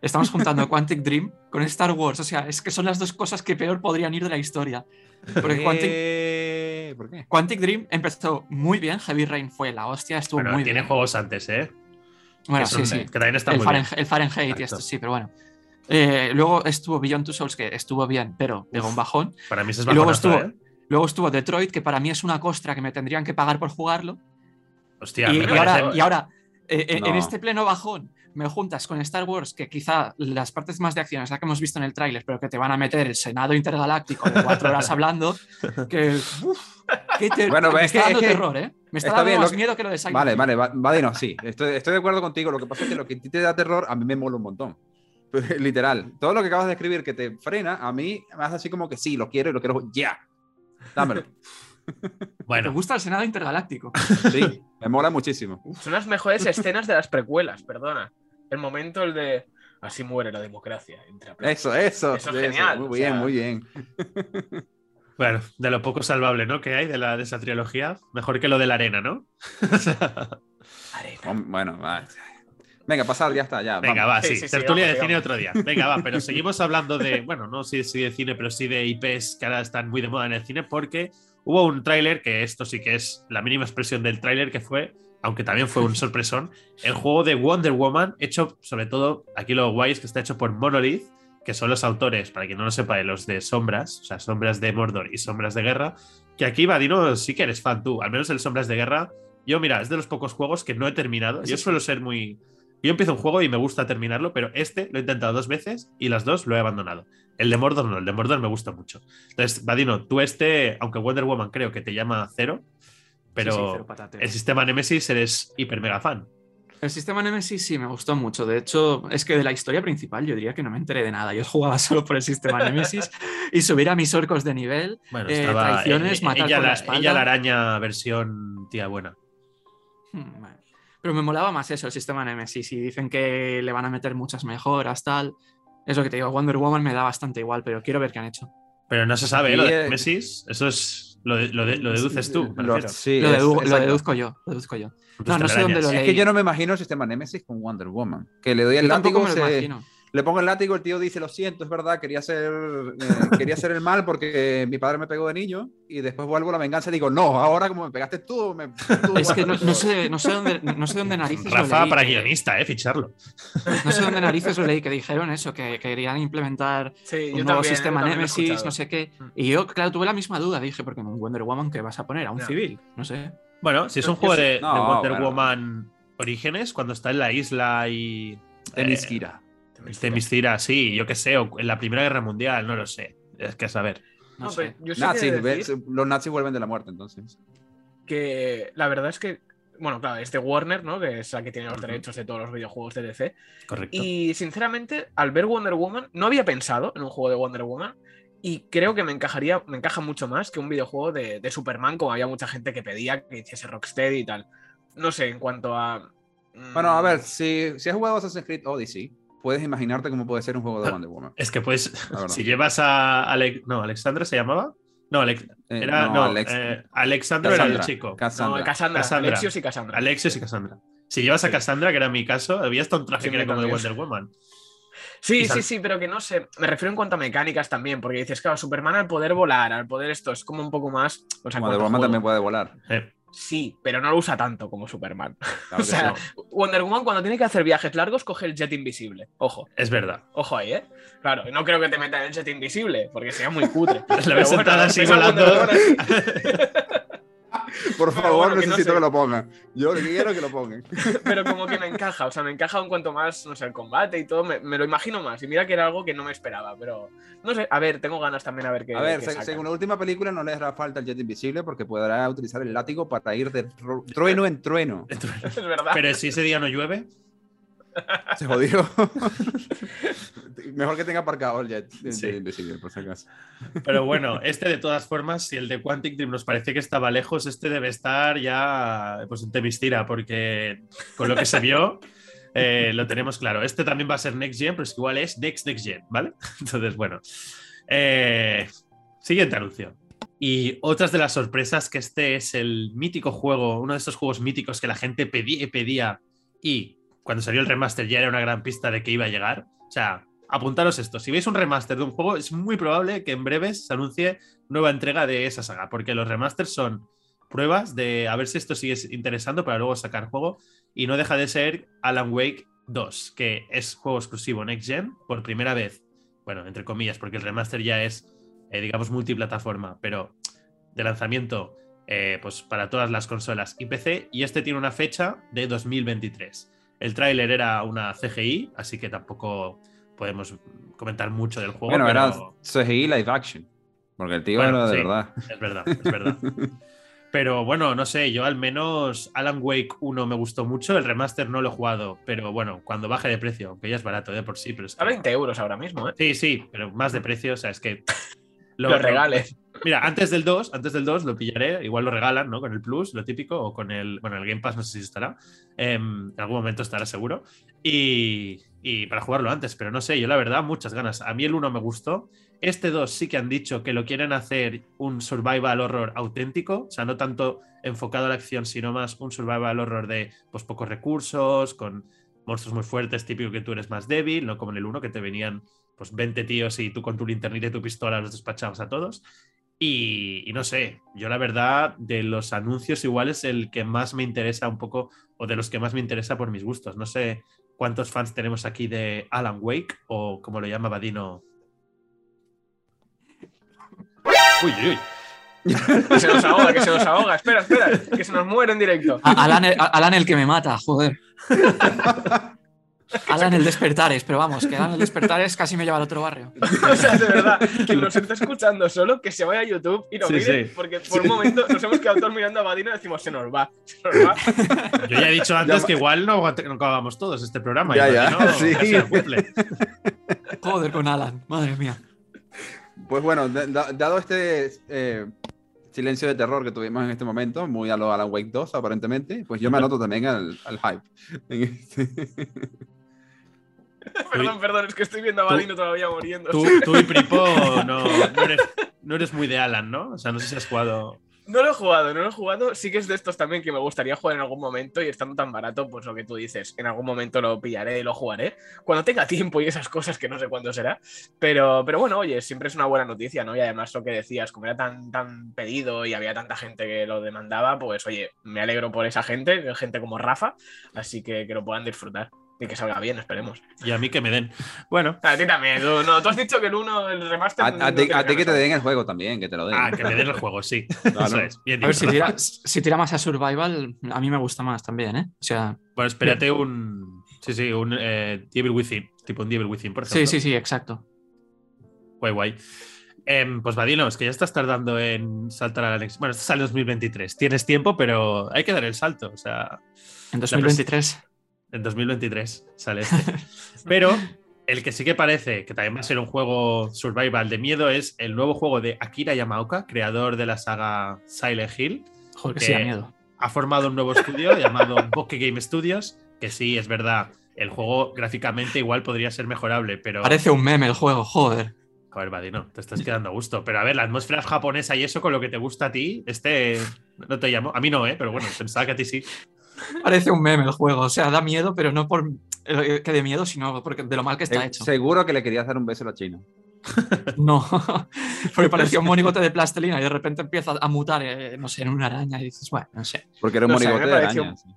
estamos juntando Quantic Dream con Star Wars. O sea, es que son las dos cosas que peor podrían ir de la historia. Porque Quantic, Eh, ¿Por qué? Quantic Dream empezó muy bien, Heavy Rain fue la hostia, estuvo Bueno, muy tiene bien. juegos antes, ¿eh? Bueno, que, son- sí, sí. que también está El muy bien. Fahrenheit, el Fahrenheit y esto, sí, pero bueno. Eh, luego estuvo Beyond Two Souls, que estuvo bien, pero pegó un bajón. Para mí ese es Y luego estuvo, ¿eh? Luego estuvo Detroit, que para mí es una costra que me tendrían que pagar por jugarlo. Hostia, y, me y parece- ahora, y ahora, eh, eh, en No. este pleno bajón, me juntas con Star Wars, que quizá las partes más de acción es la que hemos visto en el tráiler, pero que te van a meter el Senado Intergaláctico de cuatro horas hablando, que... uf, que te- Bueno, me es está que- dando es terror, ¿eh? Me está, está dando bien, más que- miedo que lo de Silent Vale, Hill. vale, va- Vadino, sí. Estoy, estoy de acuerdo contigo. Lo que pasa es que lo que a ti te da terror, a mí me mola un montón. Literal. Todo lo que acabas de escribir que te frena, a mí me hace así como que sí, lo quiero y lo quiero ya. Dámelo. ¿Te Bueno, gusta el Senado Intergaláctico? Sí, me mola muchísimo. Son las mejores escenas de las precuelas, perdona. El momento, el de. Así muere la democracia. Eso, eso. Eso es eso. genial, Muy bien, sea- muy bien. bueno, de lo poco salvable, ¿no? Que hay de, la, de esa trilogía. Mejor que lo de la arena, ¿no? Arena. Bueno, va. Venga, pasar, ya está, ya. Venga, vamos. va, sí. Sí, sí, sí, Tertulia vamos, de cine otro día. Venga, va, pero seguimos hablando de, bueno, no sé si de cine, pero sí de IPs que ahora están muy de moda en el cine, porque hubo un tráiler, que esto sí que es la mínima expresión del tráiler, que fue, aunque también fue un sorpresón, el juego de Wonder Woman, hecho sobre todo, aquí lo guay es que está hecho por Monolith, que son los autores, para quien no lo sepa, de los de Sombras, o sea, Sombras de Mordor y Sombras de Guerra, que aquí, Vadino, sí que eres fan tú, al menos el Sombras de Guerra. Yo, mira, es de los pocos juegos que no he terminado. Yo suelo ser muy... Yo empiezo un juego y me gusta terminarlo, pero este lo he intentado dos veces y las dos lo he abandonado. El de Mordor no, el de Mordor me gusta mucho. Entonces, Vadino, tú este, aunque Wonder Woman creo que te llama cero, pero Sí, sí, cero patatero. el sistema Nemesis eres hiper mega fan. El sistema Nemesis sí me gustó mucho. De hecho, es que de la historia principal yo diría que no me enteré de nada. Yo jugaba solo por el sistema Nemesis y subir a mis orcos de nivel. Bueno, Eh, traiciones, eh, matar ella, por la la, espalda. ella la araña versión tía buena. Hmm, bueno. Pero me molaba más eso, el sistema Nemesis. Y dicen que le van a meter muchas mejoras, tal. Es lo que te digo, Wonder Woman me da bastante igual, pero quiero ver qué han hecho. Pero no se sabe, ¿eh? lo de Nemesis, eso es lo, de- lo, de- lo deduces tú. me Lo- sí, es- deduzco yo, lo deduzco yo. No, no sé dónde lo Es leí. que yo no me imagino el sistema Nemesis con Wonder Woman. Que le doy el látigo, me lo se- imagino. Le pongo el látigo, el tío dice, lo siento, es verdad, quería hacer, eh, quería hacer el mal porque mi padre me pegó de niño y después vuelvo a la venganza y digo, no, ahora como me pegaste tú, me... tú Es que no, sé, no, sé dónde, no sé dónde narices lo Rafa leí, para guionista, ¿eh? Ficharlo. No sé dónde narices lo leí que dijeron eso, que querían implementar Sí, un yo nuevo también, sistema Nemesis, no sé qué. Mm. Y yo, claro, tuve la misma duda. Dije, porque en un Wonder Woman, ¿qué vas a poner? ¿A un civil? No sé. Bueno, si es un juego sí- de, Wonder bueno. Woman Orígenes, cuando está en la isla y. Themyscira. Temiscira, sí, yo qué sé, o en la Primera Guerra Mundial, no lo sé. Es que a saber. No, No, sé. pero yo los nazis vuelven de la muerte, entonces. que la verdad es que, bueno, claro, es de Warner, ¿no? Que es la que tiene los derechos de todos los videojuegos de DC. Correcto. Y sinceramente, al ver Wonder Woman, no había pensado en un juego de Wonder Woman. Y creo que me encajaría, me encaja mucho más que un videojuego de, de Superman, como había mucha gente que pedía que hiciese Rocksteady y tal. No sé, en cuanto a. mm, Bueno, a ver, si, si has jugado Assassin's Creed Odyssey, puedes imaginarte cómo puede ser un juego de Wonder Woman. Es que pues, si llevas a. Ale- no, Alexandra se llamaba. No, Alex- Eh, era. No, Alex- eh, Alexandro era el Cassandra, chico. No, Cassandra. Cassandra, Cassandra. Alexios y Cassandra. Alexios y Cassandra. Si llevas a. Cassandra, que era mi caso, había hasta un traje Sí, que era como de. Wonder Woman. Sí, sí, sí, pero que no sé. Me refiero en cuanto a mecánicas también, porque dices, claro, Superman al poder volar, al poder esto, es como un poco más. O sea, Wonder Woman juego. también puede volar. Eh, Sí, pero no lo usa tanto como Superman. Claro o sea. Wonder Woman cuando tiene que hacer viajes largos coge el jet invisible. Ojo, es verdad. ojo ahí, ¿eh? Claro, no creo que te metan el jet invisible, porque sería muy cutre. La Pero ves bueno, sentada así volando. Por favor, bueno, que no necesito sé. que lo pongan. Yo quiero que lo pongan. pero como que me encaja, o sea, me encaja en cuanto más, no sé, el combate y todo, me, me lo imagino más. Y mira que era algo que no me esperaba, pero no sé, a ver, tengo ganas también a ver qué. A ver, qué se- sacan. según la última película no le hará falta el jet invisible porque podrá utilizar el látigo para ir de tru- trueno en trueno. Es verdad. Pero si ese día no llueve, Se jodió. Mejor que tenga aparcado el jet, el Sí. invisible, por si acaso. Pero bueno, este de todas formas, si el de Quantic Dream nos parece que estaba lejos, este debe estar ya pues en Temistira, porque con lo que se vio eh, lo tenemos claro. Este también va a ser Next Gen, pero es que igual es Next Next Gen, ¿vale? Entonces, bueno. Eh, siguiente anuncio. Y otras de las sorpresas que este es el mítico juego, uno de estos juegos míticos que la gente pedía pedía y cuando salió el remaster ya era una gran pista de que iba a llegar. sea, apuntaros esto. Si veis un remaster de un juego, es muy probable que en breves se anuncie nueva entrega de esa saga, porque los remasters son pruebas de a ver si esto sigue interesando para luego sacar juego. Y no deja de ser Alan Wake 2, que es juego exclusivo Next Gen por primera vez. Bueno, entre comillas, porque el remaster ya es, eh, digamos, multiplataforma, pero de lanzamiento eh, pues para todas las consolas y PC. Y este tiene una fecha de 2023. El tráiler era una CGI, así que tampoco podemos comentar mucho del juego. Bueno, pero... era CGI live action. Porque el tío Bueno, era de sí, verdad. Es verdad, es verdad. Pero bueno, no sé, yo al menos Alan Wake 1 me gustó mucho, el remaster no lo he jugado, pero bueno, cuando baje de precio, aunque ya es barato de por sí, pero es que- A 20 euros ahora mismo, ¿eh? Sí, sí, pero más de precio, o sea, es que... Los regales. Mira, antes del 2, antes del 2 lo pillaré, igual lo regalan, ¿no? Con el Plus, lo típico, o con el, bueno, el Game Pass no sé si estará, em, en algún momento estará seguro, y, y para jugarlo antes, pero no sé, yo la verdad, muchas ganas. A mí el 1 me gustó, este 2 sí que han dicho que lo quieren hacer un survival horror auténtico, o sea, no tanto enfocado a la acción, sino más un survival horror de pues pocos recursos, con monstruos muy fuertes, típico que tú eres más débil, no como en el 1 que te venían pues 20 tíos y tú con tu linternita y tu pistola los despachabas a todos. Y, y no sé, yo la verdad de los anuncios igual es el que más me interesa un poco, o de los que más me interesa por mis gustos. No sé cuántos fans tenemos aquí de Alan Wake, o como lo llama Badino. Uy, uy, uy. Que se nos ahoga, que se nos ahoga. Espera, espera, que se nos muere en directo. A- Alan, el- Alan el que me mata, joder. Alan el despertares, pero vamos, que Alan el despertares casi me lleva al otro barrio. O sea, de verdad, quien nos está escuchando solo, que se vaya a YouTube y nos Sí, mire, sí. porque por un momento nos hemos quedado todos mirando a Badino y decimos, se nos va, se nos va. Yo ya he dicho antes Ya- que igual no, acabamos todos este programa. Ya, ya, sí. cumple. Joder con Alan, madre mía. Pues bueno, da- da- dado este eh, silencio de terror que tuvimos en este momento, muy a lo Alan Wake 2 aparentemente, pues yo me anoto también al, al hype. Perdón, perdón, es que estoy viendo a Badino todavía muriendo. Tú, tú y Pripo no, no eres, no eres muy de Alan, ¿no? O sea, no sé si has jugado. No lo he jugado, no lo he jugado. Sí que es de estos también que me gustaría jugar en algún momento y estando tan barato, pues lo que tú dices, en algún momento lo pillaré y lo jugaré. Cuando tenga tiempo y esas cosas que no sé cuándo será. Pero, pero bueno, oye, siempre es una buena noticia, ¿no? Y además lo que decías, como era tan, tan pedido y había tanta gente que lo demandaba, pues oye, me alegro por esa gente, gente como Rafa, así que que lo puedan disfrutar. Y que salga bien, esperemos. Y a mí que me den. Bueno, A ti también, tú, no, tú has dicho que el 1, el remaster. A, no a ti, que te den el juego también, que te lo den. ah, que me den el juego, sí. Claro. Eso es. Bien A ver, si tira, si tira más a Survival, a mí me gusta más también, ¿eh? O sea, Bueno, espérate un. Sí, sí, un eh, Devil Within. Tipo un Devil Within, por ejemplo. sí, sí, sí, exacto. Guay, guay. Em, pues Vadino, es que ya estás tardando en saltar a la next. Bueno, esto sale en 2023. Tienes tiempo, pero hay que dar el salto. O sea, En 2023. En 2023 sale este. Pero el que sí que parece que también va a ser un juego survival de miedo es el nuevo juego de Akira Yamaoka, creador de la saga Silent Hill. Joder, que sí miedo. Ha formado un nuevo estudio llamado Bokeh Game Studios, que sí, es verdad, el juego gráficamente igual podría ser mejorable, pero... Parece un meme el juego, joder. Joder, Vadino, te estás quedando a gusto. Pero a ver, la atmósfera japonesa y eso con lo que te gusta a ti, este no te llamo. A mí no, ¿eh? Pero bueno, pensaba que a ti sí. Parece un meme el juego. O sea, da miedo, pero no por eh, que de miedo, sino porque de lo mal que está Eh, hecho. Seguro que le querías dar un beso a la china. No, porque parecía un monigote de plastilina y de repente empieza a mutar, eh, no sé, en una araña y dices, bueno, no sé. Porque era un No monigote me de pareció araña. sí.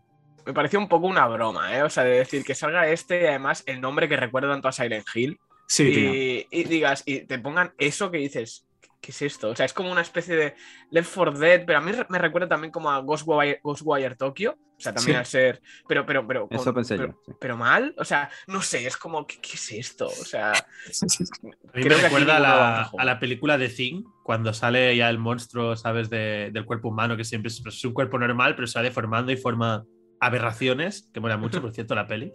Me pareció un poco una broma, ¿eh? O sea, de decir que salga este y además el nombre que recuerda tanto a Silent Hill. Sí, y, y digas, y te pongan eso que dices, ¿qué es esto? O sea, es como una especie de Left 4 Dead, pero a mí re- me recuerda también como a Ghostwire, Ghostwire Tokyo. O sea, también Sí. al ser. Pero, pero, pero. Eso pensé pero, yo. sí. pero mal. O sea, no sé, es como, ¿qué, qué es esto? O sea. Sí. A mí Creo me que aquí recuerda a la, a la película de Thing, cuando sale ya el monstruo, ¿sabes? De- del cuerpo humano, que siempre es, es un cuerpo normal, pero se va deformando y forma aberraciones, que mola mucho, por cierto, la peli.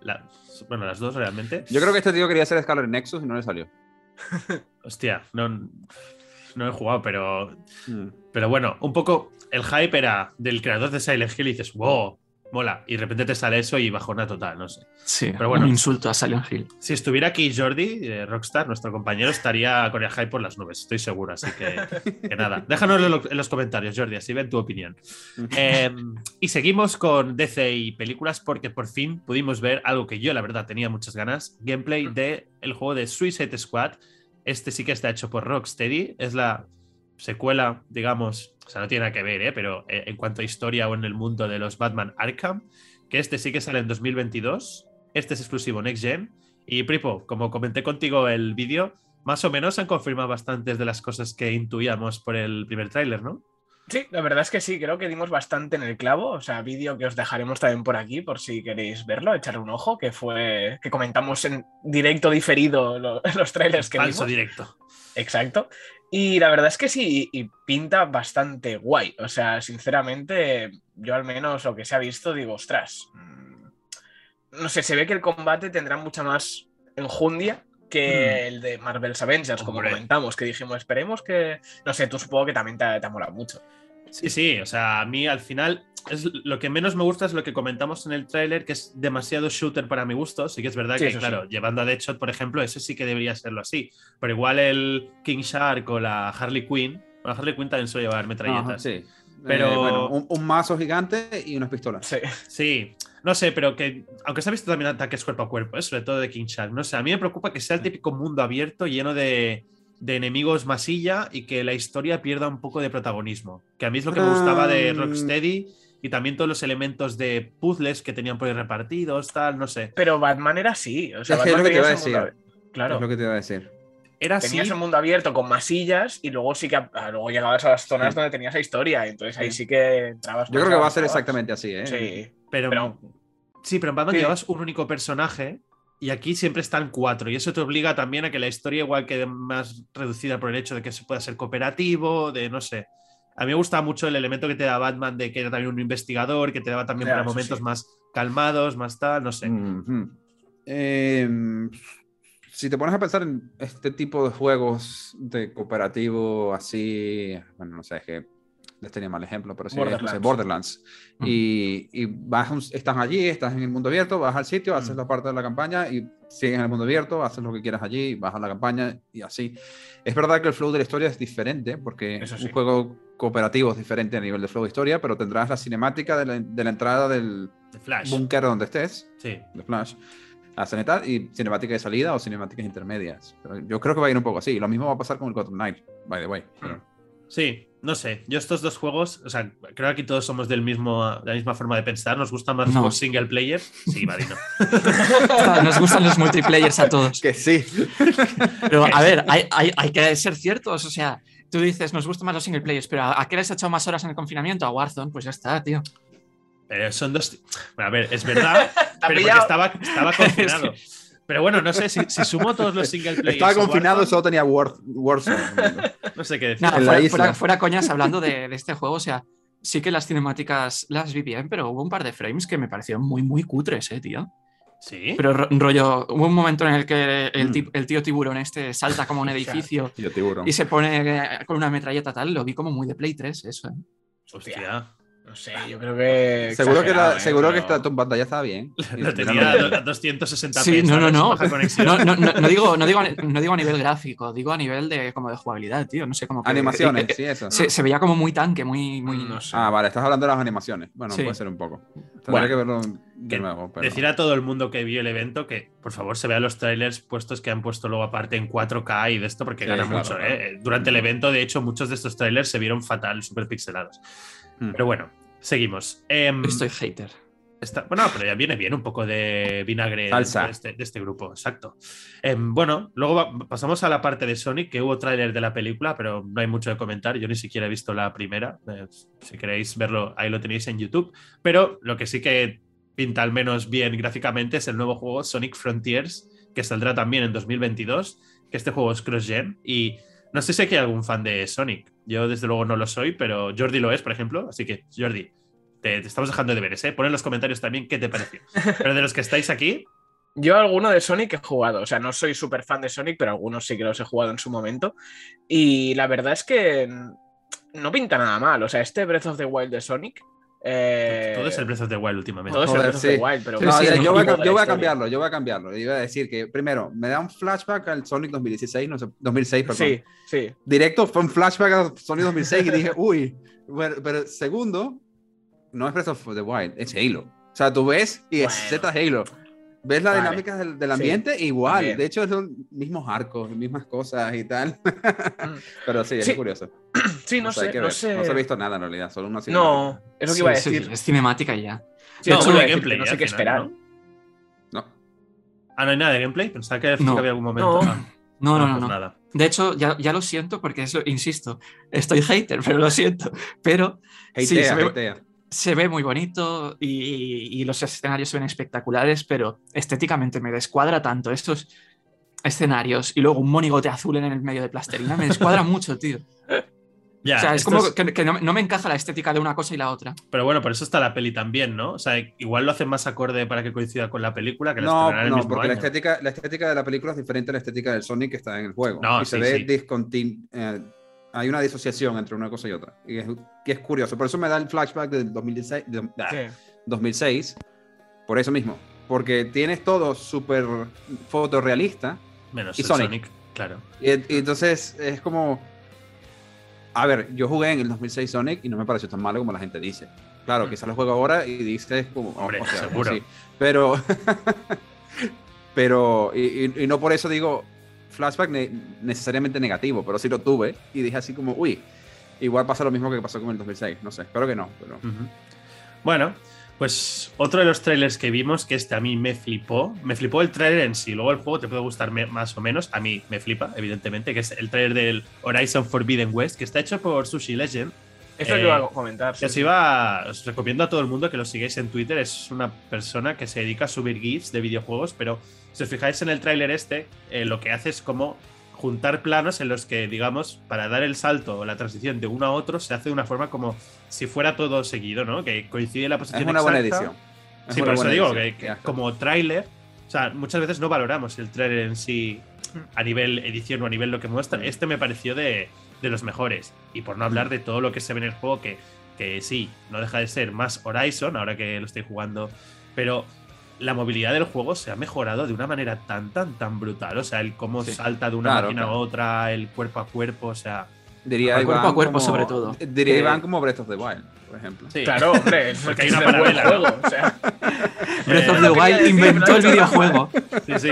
La- bueno, las dos realmente. Yo creo que este tío quería hacer Scarlet Nexus y no le salió. Hostia, no, no he jugado, pero Mm. Pero bueno, un poco el hype era del creador de Silent Hill y dices, wow, mola. Y de repente te sale eso y bajona total, no sé. Sí, Pero bueno. un insulto a Silent Hill. Si estuviera aquí Jordi, eh, Rockstar, nuestro compañero, estaría con el hype por las nubes, estoy seguro. Así que, que nada, déjanoslo en lo- en los comentarios, Jordi, así ven tu opinión. Eh, y seguimos con DC y películas porque por fin pudimos ver algo que yo, la verdad, tenía muchas ganas: gameplay de el juego de Suicide Squad. Este sí que está hecho por Rocksteady, es la secuela, digamos, o sea, no tiene nada que ver, ¿eh? pero eh, en cuanto a historia o en el mundo de los Batman Arkham, que este sí que sale en 2022. Este es exclusivo Next Gen. Y Pripo, como comenté contigo el vídeo, más o menos han confirmado bastantes de las cosas que intuíamos por el primer tráiler, ¿no? Sí, la verdad es que sí, creo que dimos bastante en el clavo. O sea, vídeo que os dejaremos también por aquí por si queréis verlo, echarle un ojo, que fue que comentamos en directo diferido lo- los trailers que Falso vimos. directo. Exacto. Y la verdad es que sí, y pinta bastante guay. O sea, sinceramente, yo al menos lo que se ha visto, digo, ostras. mm, No sé, se ve que el combate tendrá mucha más enjundia que el de Marvel's Avengers, como comentamos, que dijimos, esperemos que. No sé, tú supongo que también te, te ha molado mucho. Sí, sí, o sea, a mí al final es lo que menos me gusta es lo que comentamos en el tráiler, que es demasiado shooter para mi gusto. Sí que es verdad Sí, que, claro, llevando a Deadshot, por ejemplo, ese sí que debería serlo así. Pero igual el King Shark o la Harley Quinn, la Harley Quinn también suele llevar Ajá, metralletas. sí. Pero- Eh, bueno, un, un mazo gigante y unas pistolas. Sí. Sí, no sé, pero que aunque se ha visto también ataques cuerpo a cuerpo, ¿eh? sobre todo de King Shark, no sé, a mí me preocupa que sea el típico mundo abierto lleno de, de enemigos masilla y que la historia pierda un poco de protagonismo. Que a mí es lo que me gustaba de Rocksteady y también todos los elementos de puzzles que tenían por ahí repartidos, tal, no sé. Pero Batman era así. O sea, Es que es Batman lo que te tenía iba a ese mundo decir. ab- Claro. Es lo que te iba a decir. Era así. Tenías el mundo abierto con masillas y luego sí que ah, luego llegabas a las zonas Sí. donde tenías la historia. Entonces ahí Sí. sí que entrabas. Yo creo que va a ser exactamente así, ¿eh? Sí. Pero, Pero- sí, pero en Batman Sí. llevas un único personaje y aquí siempre están cuatro. Y eso te obliga también a que la historia igual quede más reducida por el hecho de que se pueda ser cooperativo, de no sé. A mí me gusta mucho el elemento que te da Batman de que era también un investigador, que te daba también Ya, para momentos sí. más calmados, más tal, no sé. Ujú. Eh, si te pones a pensar en este tipo de juegos de cooperativo así, bueno, no sé, es que les tenía mal ejemplo, pero sí, no sé, Borderlands. Borderlands. Mm. Y, y vas, estás allí, estás en el mundo abierto, vas al sitio, haces Mm. la parte de la campaña y sigues en el mundo abierto, haces lo que quieras allí, vas a la campaña y así. Es verdad que el flow de la historia es diferente, porque sí. un juego cooperativo es diferente a nivel de flow de historia, pero tendrás la cinemática de la, de la entrada del búnker donde estés Sí. de Flash a Cenitad y cinemática de salida o cinemáticas intermedias. Pero yo creo que va a ir un poco así. Lo mismo va a pasar con el Gotham Knight, by the way. Pero- Sí, no sé. Yo estos dos juegos, o sea, creo que aquí todos somos del mismo, de la misma forma de pensar. ¿Nos gustan más los No. single player? Sí, Vadino. Nos gustan los multiplayers a todos. Que sí. Pero a ver, hay, hay- hay que ser ciertos. O sea, tú dices, nos gustan más los single players, pero ¿a, qué les has echado más horas en el confinamiento? A Warzone, pues ya está, tío. Pero son dos. Bueno, a ver, es verdad, ha pero porque estaba, estaba confinado. Pero bueno, no sé, si, si sumo todos los single players. Estaba confinado, Warzone, solo tenía War, Warzone. No sé qué decir. Nada, fuera, isla. fuera- fuera coñas hablando de, de este juego, o sea, sí que las cinemáticas las vi bien, pero hubo un par de frames que me parecieron muy, muy cutres, eh, tío. Sí. Pero ro- rollo, hubo un momento en el que el, Mm. el tío tiburón este salta como un edificio y se pone eh, con una metralleta tal, lo vi como muy de Play 3, eso. eh. Hostia. No sé, yo creo que. Seguro que, la- ¿eh? seguro que esta, tu pantalla estaba bien. Lo tenía a 260 Sí, no, no, no. No, no, no, no digo, no, digo, a- no digo a nivel gráfico, digo a nivel de como de jugabilidad, tío. No sé cómo. Animaciones, eh, sí, eso. se, se veía como muy tanque, muy. muy... No sé. Ah, vale, estás hablando de las animaciones. Bueno, Sí. puede ser un poco. Tendré Bueno, que verlo de que nuevo. Pero... Decir a todo el mundo que vio el evento que por favor se vean los trailers puestos que han puesto luego aparte en 4K y de esto porque Sí, gana claro, mucho. claro. ¿eh? Durante el evento, de hecho, muchos de estos trailers se vieron fatal, súper pixelados. Hmm. Pero bueno, seguimos. Em, Estoy hater. Está- bueno, pero ya viene bien un poco de vinagre. De, este, de este grupo, exacto. Em, bueno, luego va- pasamos a la parte de Sonic, que hubo tráiler de la película, pero no hay mucho de comentar. Yo ni siquiera he visto la primera. Eh, si queréis verlo, ahí lo tenéis en YouTube. Pero lo que sí que pinta al menos bien gráficamente es el nuevo juego Sonic Frontiers, que saldrá también en 2022, que este juego es cross-gen y no sé si aquí hay algún fan de Sonic. Yo desde luego no lo soy, pero Jordi lo es, por ejemplo. Así que, Jordi, te, estamos dejando deberes, ¿eh? Pon en los comentarios también qué te pareció. Pero de los que estáis aquí, Yo alguno de Sonic he jugado, o sea, no soy súper fan de Sonic, pero algunos sí que los he jugado en su momento. Y la verdad es que no pinta nada mal, o sea, este Breath of the Wild de Sonic Eh, Todo es el Breath of the Wild últimamente. todo es el Breath of the sí. Wild, pero Sí, No, sí, yo, no, yo voy a, yo voy a cambiarlo, yo voy a cambiarlo. Iba a decir que, primero, me da un flashback al Sonic 2016, no sé, 2006, perdón. Sí, sí. Directo fue un flashback al Sonic 2006 y dije, uy. Bueno, pero segundo, no es Breath of the Wild, es Halo. O sea, tú ves y es Bueno. Z Halo. Ves la Vale. dinámica del, del Sí. ambiente igual. También. De hecho, son mismos arcos, mismas cosas y tal. pero sí, es Sí. curioso. Sí, no O sea, hay sé, que no sé. No se ha visto nada en realidad, solo una No, cinemática. es lo que Sí, iba a sí, decir. es cinemática y ya. Sí, No, no decir, gameplay no sé qué final, esperar. ¿no? No. Ah, no hay nada de gameplay. Pensaba que, No. que había algún momento. No. Ah, No, no, ah, no, pues no. nada. De hecho, ya, ya lo siento porque eso, insisto, estoy hater, pero lo siento. Pero sí, Hatea, se, ve, hatea. Se ve muy bonito y, y los escenarios se ven espectaculares, pero estéticamente me descuadra tanto estos escenarios y luego un monigote azul en el medio de plasterina. Me descuadra mucho, tío. Ya, o sea, es como es- que, que no, no me encaja la estética de una cosa y la otra. Pero bueno, por eso está la peli también, ¿no? O sea, igual lo hacen más acorde para que coincida con la película que la No, estrenarán el no, mismo porque la año. estética, la estética de la película es diferente a la estética del Sonic que está en el juego. No, y se ve sí. discontin- eh, hay una disociación entre una cosa y otra. Y es, que es curioso. Por eso me da el flashback del 2016, de- ah, Sí. 2006. Por eso mismo. Porque tienes todo súper fotorrealista. Menos y Sonic. Sonic. claro. Y, y entonces es como. A ver, yo jugué en el 2006 Sonic y no me pareció tan malo como la gente dice. Claro, quizás lo juego ahora y dices como. oh, Hombre, o sea, seguro. sí. Pero. pero. Y, y- y no por eso digo flashback ne- necesariamente negativo, pero sí lo tuve y dije así como, uy, igual pasa lo mismo que pasó con el 2006. No sé, espero que no. Pero... Bueno, pues otro de los trailers que vimos, que este a mí me flipó, me flipó el trailer en sí, luego el juego te puede gustar más o menos, a mí me flipa, evidentemente, que es el trailer del Horizon Forbidden West, que está hecho por Sushi Legend. Esto Eh, que iba a comentar. Que os, sí. iba, os recomiendo a todo el mundo que lo sigáis en Twitter, es una persona que se dedica a subir GIFs de videojuegos, pero si os fijáis en el tráiler este, eh, lo que hace es como juntar planos en los que, digamos, para dar el salto o la transición de uno a otro, se hace de una forma como si fuera todo seguido, ¿no? Que coincide la posición Es una buena edición. Es Sí, por eso digo edición. que, que como tráiler, o sea, muchas veces no valoramos el tráiler en sí a nivel edición o a nivel lo que muestra. Este me pareció de, de los mejores. Y por no hablar de todo lo que se ve en el juego, que, que sí, no deja de ser más Horizon, ahora que lo estoy jugando, pero la movilidad del juego se ha mejorado de una manera tan, tan, tan brutal. O sea, el cómo Sí. salta de una Claro, máquina claro. a otra, el cuerpo a cuerpo, o sea. Diría Cuerpo a cuerpo, como- sobre todo. Diría Que- Iván como Breath of the Wild, por ejemplo. Sí. Claro, hombre, Porque hay una paralela, ¿no? juego, o sea, Breath of Eh, the Wild inventó el videojuego. Sí, sí.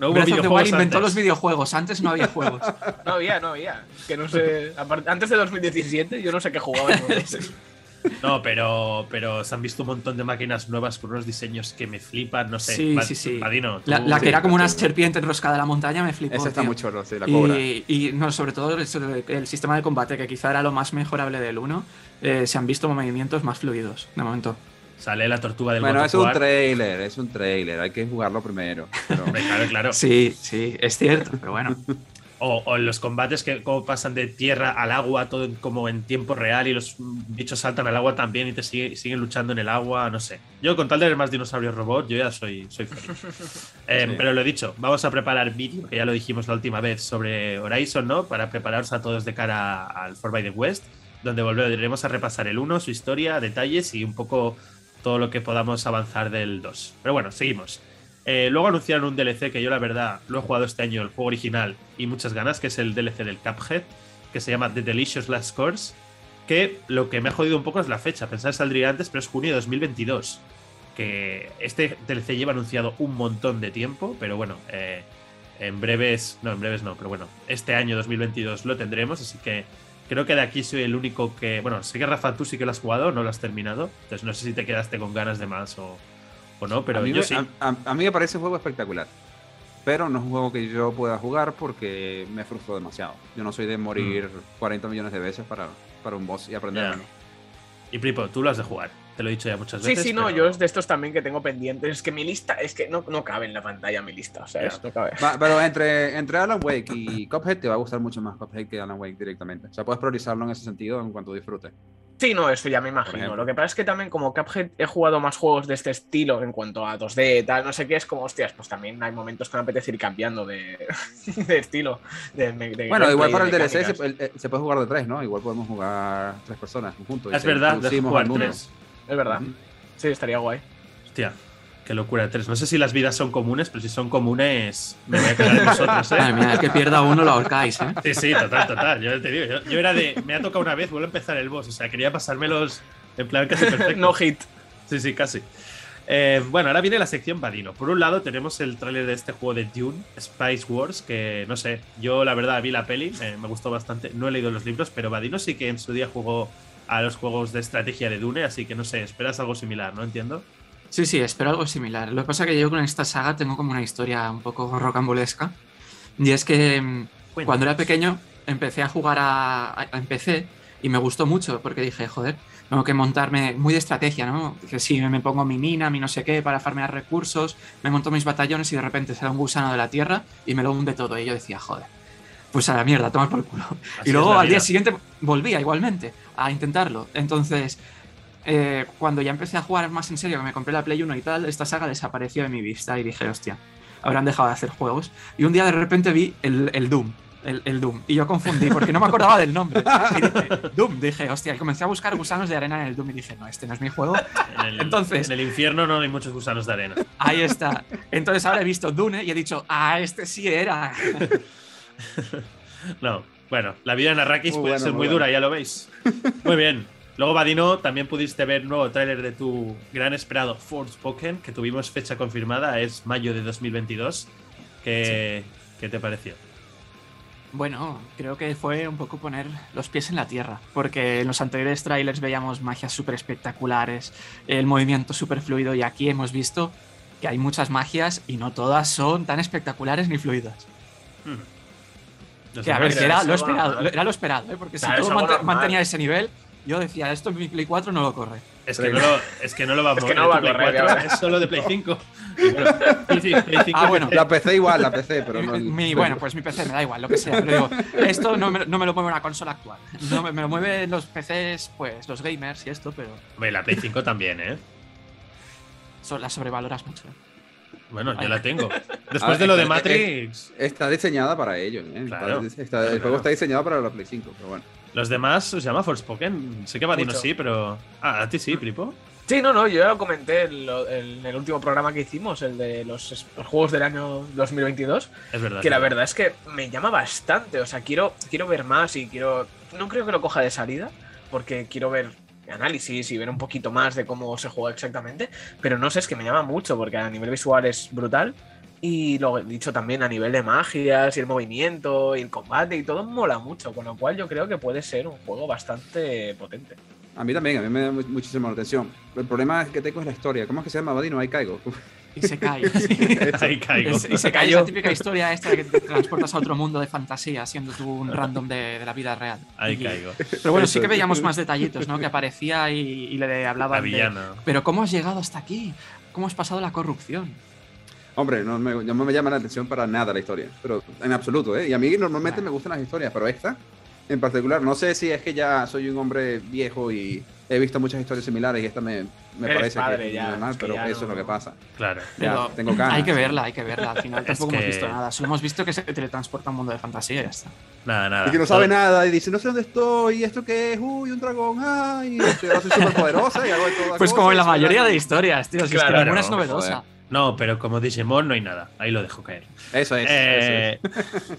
No hubo Breath of the Wild videojuegos inventó antes. los videojuegos. Antes no había juegos. No había, no había. Que no sé. Antes de 2017, yo no sé qué jugaba. No, pero, pero se han visto un montón de máquinas nuevas con unos diseños que me flipan, no sé. Sí, sí, sí. La, tú- la que sí, era como una sí. serpiente enroscada en la montaña me flipó. Ese está tío. muy chorro, sí, la cobra. Y, y no, sobre todo el, el sistema de combate, que quizá era lo más mejorable del 1, eh, se han visto movimientos más fluidos de momento. Sale la tortuga del Bueno, es un trailer, es un trailer, hay que jugarlo primero. pero- Claro, claro. Sí, sí, es cierto, pero bueno. O, o en los combates que como pasan de tierra al agua, todo como en tiempo real, y los bichos saltan al agua también y te sigue- siguen luchando en el agua, no sé. Yo con tal de ver más dinosaurios robot, yo ya soy, soy feliz. Eh, Sí. Pero lo he dicho, vamos a preparar vídeo, que ya lo dijimos la última vez, sobre Horizon, ¿no? Para prepararos a todos de cara al 4 by the West, donde volveremos a repasar el 1, su historia, detalles y un poco todo lo que podamos avanzar del 2. Pero bueno, seguimos. Eh, luego anunciaron un DLC que yo la verdad lo he jugado este año, el juego original, y muchas ganas, que es el DLC del Cuphead, que se llama The Delicious Last Course, que lo que me ha jodido un poco es la fecha, pensaba que saldría antes, pero es junio de 2022, que este DLC lleva anunciado un montón de tiempo, pero bueno, eh, en breves, no, en breves no, pero bueno, este año 2022 lo tendremos, así que creo que de aquí soy el único que, bueno, sé que Rafa, tú sí que lo has jugado, no lo has terminado, entonces no sé si te quedaste con ganas de más o, o no, pero a, mí yo me, sí. a- a- a mí me parece un juego espectacular. Pero no es un juego que yo pueda jugar porque me frustró demasiado. Yo no soy de morir 40 millones de veces para, para un boss y aprender. Mm. Ya. Y Pripo, tú lo has de jugar. Te lo he dicho ya muchas Sí, veces. sí, no, pero- yo es de estos también que tengo pendientes. Es que mi lista, es que no, no cabe en la pantalla mi lista. O sea, no cabe. Va, pero entre, entre Alan Wake y Cuphead te va a gustar mucho más Cuphead que Alan Wake directamente. O sea, puedes priorizarlo en ese sentido en cuanto disfrutes. Sí, no, eso ya me imagino. Lo que pasa es que también como Cuphead he jugado más juegos de este estilo en cuanto a 2D y tal, no sé qué, es como, hostias, pues también hay momentos que me apetece ir cambiando de, de estilo. de- de Bueno, igual para el DLC se, el- el- se puede jugar de tres, ¿no? Igual podemos jugar tres personas juntos. Es verdad, de jugar tres. es verdad. Sí, estaría guay. Hostia, qué locura, tres. No sé si las vidas son comunes, pero si son comunes, me voy a quedar en vosotros, ¿eh? Madre mía, el que pierda uno lo ahorcáis, ¿eh? Sí, sí, total, total. Yo te digo, yo, yo era de. Me ha tocado una vez, vuelvo a empezar el boss. O sea, quería pasármelos en plan casi perfecto. no hit. Sí, sí, casi. Eh, bueno, ahora viene la sección Vadino. Por un lado tenemos el tráiler de este juego de Dune, Spice Wars, que no sé, yo la verdad vi la peli, eh, me gustó bastante, no he leído los libros, pero Vadino sí que en su día jugó a los juegos de estrategia de Dune, así que no sé, esperas algo similar, ¿no? Entiendo. Sí, sí, espero algo similar. Lo que pasa es que yo con esta saga tengo como una historia un poco rocambolesca. Y es que mm, cuando era pequeño empecé a jugar a, a- en PC y me gustó mucho porque dije, joder, tengo que montarme muy de estrategia, ¿no? Que si me pongo mi mina, mi no sé qué, para farmear recursos, me monto mis batallones y de repente sale un gusano de la tierra y me lo hunde todo. Y yo decía, joder, pues a la mierda, toma por culo. Así y luego al día siguiente volvía igualmente a intentarlo. Entonces, eh, cuando ya empecé a jugar más en serio, que me compré la Play 1 y tal, esta saga desapareció de mi vista y dije, hostia, habrán dejado de hacer juegos. Y un día de repente vi el, el Doom. El, el Doom. Y yo confundí porque no me acordaba del nombre. Y dije, Doom, dije, hostia, y comencé a buscar gusanos de arena en el Doom y dije, no, este no es mi juego. En el, Entonces- En el infierno no hay muchos gusanos de arena. Ahí está. Entonces ahora he visto Dune y he dicho, ah, este sí era. No, bueno, la vida en Arrakis Muy puede bueno, ser muy muy bueno. dura, ya lo veis. Muy bien. Luego, Vadino, también pudiste ver nuevo tráiler de tu gran esperado Forspoken, que tuvimos fecha confirmada, es mayo de 2022. ¿Qué, ¿qué te pareció? Bueno, creo que fue un poco poner los pies en la tierra, porque en los anteriores trailers veíamos magias súper espectaculares, el movimiento súper fluido, y aquí hemos visto que hay muchas magias y no todas son tan espectaculares ni fluidas. Hmm. No Que a ver, que era lo esperado, era lo esperado, ¿eh? porque si Claro, todo mant- mantenía ese nivel, yo decía, esto en mi Play 4 no lo corre. Es que, no lo, es que no lo va a Es que no va a correr, 4, ya verás. es solo de Play 5. Y bueno, Play 5, Play 5, Ah, bueno. La PC igual, la PC, pero no. el- Mi- bueno, pues mi PC me da igual, lo que sea. Pero digo, esto no me, no me lo mueve una consola actual. No me, me lo mueven los PCs, pues los gamers y esto, pero Hombre, la Play 5 también, ¿eh? so- la sobrevaloras mucho. Bueno, yo la tengo. Después Ah, de lo de Matrix, Está diseñada para ello, ¿eh? Claro. Está- está- Claro, el juego claro. está diseñado para la Play 5, pero bueno. Los demás os llama Forspoken. Sé que Vadino sí, pero. Ah, a ti sí, Pripo. Sí, no, no, yo ya lo comenté en, lo- en el último programa que hicimos, el de los, los juegos del año 2022, Es verdad. que la es verdad es que me llama bastante, o sea, quiero, quiero ver más y quiero... No creo que lo coja de salida, porque quiero ver análisis y ver un poquito más de cómo se juega exactamente, pero no sé, es que me llama mucho, porque a nivel visual es brutal, y lo he dicho también a nivel de magias y el movimiento y el combate y todo mola mucho, con lo cual yo creo que puede ser un juego bastante potente. A mí también, a mí me da mu- muchísima atención. El problema que tengo es la historia. ¿Cómo es que se llama Vadino? Ahí caigo. Y se cae. Ahí caigo. Es- y se cae. Es la típica historia esta de que te transportas a otro mundo de fantasía, siendo tú un random de, de la vida real. Ahí Y- caigo. Pero bueno, sí que veíamos más detallitos, ¿no? Que aparecía y, y le hablaba La villana. Pero ¿cómo has llegado hasta aquí? ¿Cómo has pasado la corrupción? Hombre, no me, no me llama la atención para nada la historia, pero en absoluto, ¿eh? Y a mí normalmente me gustan las historias, pero esta en particular, no sé si es que ya soy un hombre viejo y he visto muchas historias similares y esta me, me Eres parece padre que es ya, normal, es que pero ya eso no- es lo que pasa. Claro. Ya, tengo ganas. Hay que verla, hay que verla. Al final tampoco que- hemos visto nada. Solo hemos visto que se teletransporta a un mundo de fantasía y ya está. Nada, nada. Y que no sabe nada y dice, no sé dónde estoy, ¿y esto qué es? Uy, un dragón, ay, soy, ahora soy súper poderosa y hago de todas Pues cosas, como en la mayoría de historias, tío. Si es que Claro, ninguna es no, novedosa. No, pero como Digimon no hay nada. Ahí lo dejo caer. Eso es, eso Eh,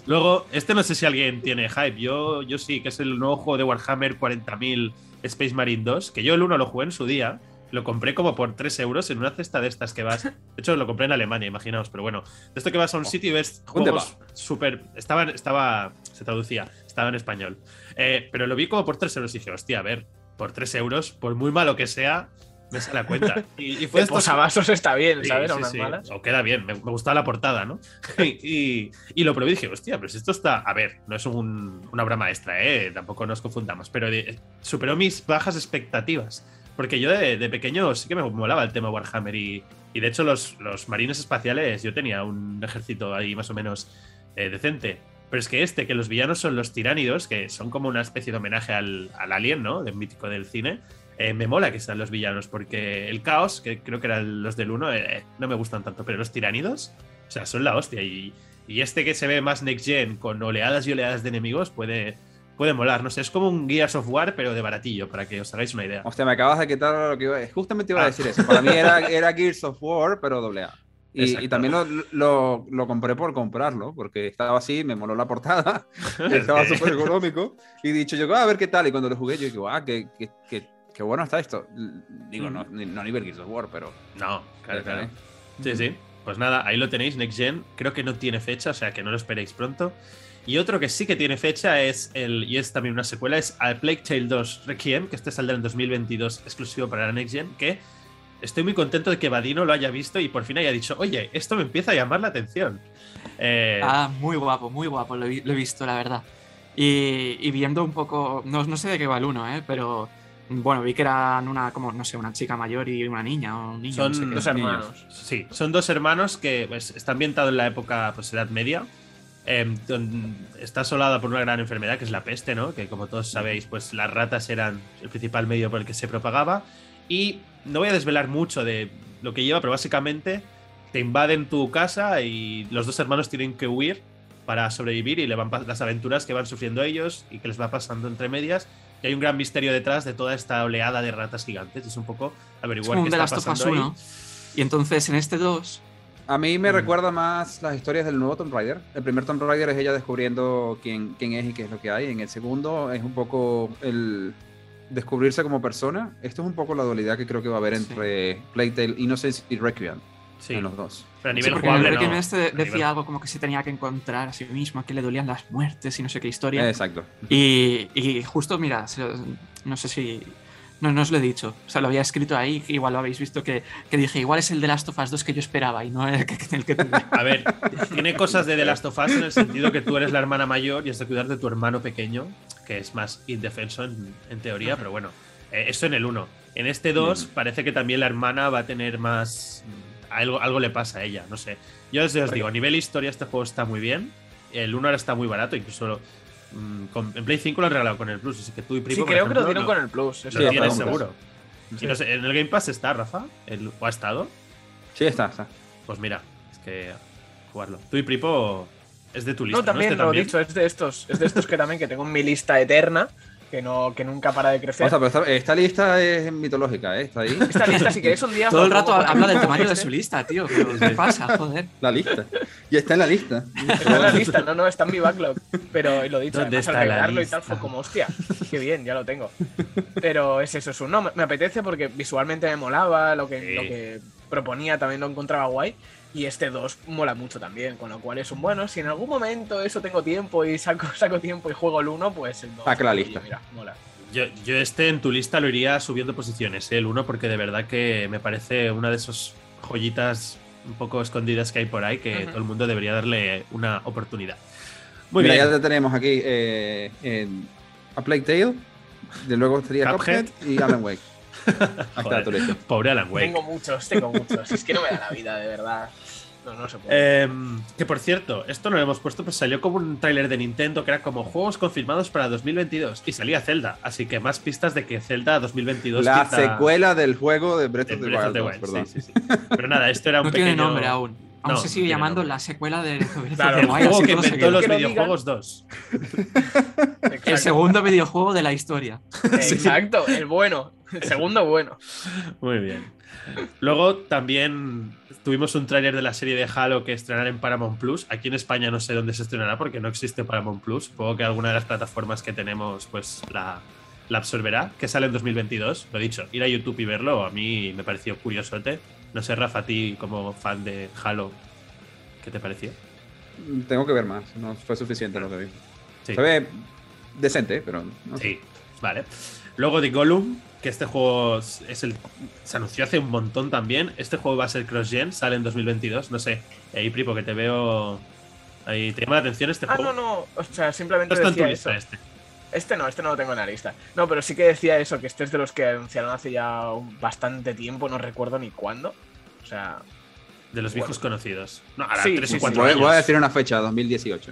luego, este no sé si alguien tiene hype. Yo, yo sí, que es el nuevo juego de Warhammer 40.000 Space Marine 2. Que yo el 1 lo jugué en su día. Lo compré como por 3 euros en una cesta de estas que vas. De hecho, lo compré en Alemania, imaginaos. Pero bueno, de esto que vas a un sitio y ves ¿Dónde juegos súper. Estaba, estaba. Se traducía, estaba en español. Eh, pero lo vi como por 3 euros y dije, hostia, a ver, por 3 euros, por muy malo que sea, me sale la cuenta. Y, y fue De esto- posavasos está bien, Sí, ¿sabes? sí, A unas sí. malas. O queda bien, me, me gustaba la portada, ¿no? y, y- y lo probé y dije, hostia, pero si esto está. A ver, no es un- una obra maestra, ¿eh? Tampoco nos confundamos, pero de- superó mis bajas expectativas. Porque yo de, de pequeño sí que me molaba el tema Warhammer y, y de hecho los, los marines espaciales, yo tenía un ejército ahí más o menos eh, decente. Pero es que este, que los villanos son los tiránidos, que son como una especie de homenaje al, al alien, ¿no? Del mítico del cine. Eh, me mola que sean los villanos, porque el caos, que creo que eran los del 1, eh, no me gustan tanto, pero los tiránidos, o sea, son la hostia. Y, y este que se ve más next gen, con oleadas y oleadas de enemigos, puede, puede molar, no sé, es como un Gears of War, pero de baratillo, para que os hagáis una idea. Hostia, me acabas de quitar lo que iba Justamente iba a Ah. decir eso. Para mí era, era Gears of War, pero doble A. Y, y también lo, lo, lo compré por comprarlo, porque estaba así, me moló la portada, estaba súper económico. Y dicho yo, "Ah, a ver qué tal. Y cuando lo jugué, yo digo, ah, qué, qué, qué, qué bueno está esto. Digo, no, no a nivel Gears of War, pero. No, claro, claro. Sí, sí. Pues nada, ahí lo tenéis, Next Gen. Creo que no tiene fecha, o sea que no lo esperéis pronto. Y otro que sí que tiene fecha es el, y es también una secuela, es A Plague Tale 2 Requiem, que este saldrá en 2022 exclusivo para la Next Gen, que estoy muy contento de que Vadino lo haya visto y por fin haya dicho, oye, esto me empieza a llamar la atención. Eh, Ah, muy guapo, muy guapo, lo he, vi- lo he visto, la verdad. Y, y viendo un poco, no, no sé de qué va el uno, ¿eh? pero bueno, vi que eran una, como, no sé, una chica mayor y una niña o un niño. Son no sé qué. Dos hermanos. Sí, son dos hermanos que pues, está ambientado en la época pues, Edad Media. eh, don- está asolada por una gran enfermedad que es la peste, ¿no? Que como todos sabéis, pues las ratas eran el principal medio por el que se propagaba. Y no voy a desvelar mucho de lo que lleva, pero básicamente te invaden tu casa y los dos hermanos tienen que huir para sobrevivir y le van las aventuras que van sufriendo ellos y que les va pasando entre medias. Y hay un gran misterio detrás de toda esta oleada de ratas gigantes. Es un poco Es averiguar como qué está pasando ahí. 1. Y entonces en este 2, A mí me Mm. recuerda más las historias del nuevo Tomb Raider. El primer Tomb Raider es ella descubriendo quién, quién es y qué es lo que hay. En el segundo es un poco el descubrirse como persona. Esto es un poco la dualidad que creo que va a haber Sí. entre Plague Tale Innocence y Requiem Sí, en los dos. pero a Sí, nivel en el jugable no. este decía nivel- algo como que se tenía que encontrar a sí mismo, que le dolían las muertes y no sé qué historia. Exacto. Y, y justo, mira, no sé si. No, no os lo he dicho. O sea, lo había escrito ahí, igual lo habéis visto, que, que dije, igual es el de Last of Us 2 que yo esperaba y no el que, el que tuve. A ver, tiene cosas de The Last of Us en el sentido que tú eres la hermana mayor y has de cuidar de tu hermano pequeño, que es más indefenso en, en teoría, pero bueno, eh, eso en el 1. En este 2 Ujú. parece que también la hermana va a tener más... Algo, algo le pasa a ella, no sé. Yo os, os digo, a nivel historia este juego está muy bien. El 1 ahora está muy barato, incluso mm, con- en Play 5 lo han regalado con el Plus, así que tú y Primo, Sí, creo que lo ejemplo, dieron con el Plus. lo Sí, tienes seguro. Y no sé, ¿En el Game Pass está, Rafa? El- ¿O ha estado? Sí, está, está. Pues mira, es que jugarlo. Tú y Pripo es de tu lista. No, también Este lo he dicho, es de estos, es de estos que también que tengo en mi lista eterna, que no, que nunca para de crecer. O sea, pero esta, esta lista es mitológica, ¿eh? Está ahí. Esta lista, si queréis un día. Todo el rato habla del tamaño de este. su lista, tío. pero ¿Qué pasa? Joder. La lista. Y está en la lista. Está en la lista, no, no, está en mi backlog. Pero lo dicho, ¿Dónde además, al regalarlo y tal fue como, hostia, qué bien, ya lo tengo. Pero es eso, es un no, me- me apetece porque visualmente me molaba, lo que, Sí. lo que proponía también lo encontraba guay. Y este 2 mola mucho también, con lo cual es un bueno. Si en algún momento eso tengo tiempo y saco, saco tiempo y juego el 1, pues el 2. Saca la lista. Mira, mola. Yo, yo este en tu lista lo iría subiendo posiciones, ¿eh? el 1, porque de verdad que me parece una de esas joyitas un poco escondidas que hay por ahí que todo el mundo debería darle una oportunidad. Muy Mira, bien. ya te tenemos aquí eh, en A Plague Tale. De luego estaría Cuphead. Cuphead y Alan Wake. Ahí está Joder, tu lista. Pobre Alan Wake. Tengo muchos, tengo muchos. Es que no me da la vida, de verdad. No, no se puede. Em, que por cierto, esto no lo hemos puesto, pues salió como un tráiler de Nintendo que era como juegos confirmados para 2022 y salía Zelda, así que más pistas de que Zelda 2022 La quizá- secuela del juego de Breath de of the Breath of Wild. the 2, Wild, perdón. sí, sí, sí. Pero nada, esto era un No pequeño... tiene nombre aún. Aún No, se sigue llamando nombre. la secuela de Breath of Claro, the el Wild, juego que inventó los Que videojuegos 2. El segundo videojuego de la historia. Exacto, el bueno. El segundo bueno. Muy bien. Luego también tuvimos un tráiler de la serie de Halo que estrenará en Paramount Plus. Aquí en España no sé dónde se estrenará porque no existe Paramount Plus. Supongo que alguna de las plataformas que tenemos pues la, la absorberá. Que sale en 2022. Lo dicho, ir a YouTube y verlo a mí me pareció curiosote. No sé, Rafa, a ti como fan de Halo, ¿qué te pareció? Tengo que ver más. No fue suficiente lo que vi. Sí. Se ve decente, pero. no sé. Sí, vale. Luego de Gollum, que este juego es el, se anunció hace un montón también. Este juego va a ser cross-gen, sale en 2022. No sé, ahí Pripo, que te veo. Ahí, ¿Te llama la atención este Ah, juego? no, no. O sea, simplemente No está en tu decía lista eso. este. Este no, este no lo tengo en la lista. No, pero sí que decía eso, que este es de los que anunciaron hace ya bastante tiempo, no recuerdo ni cuándo. O sea, De los viejos conocidos. No, ahora Sí, tres sí, o cuatro años. voy a decir una fecha, 2018.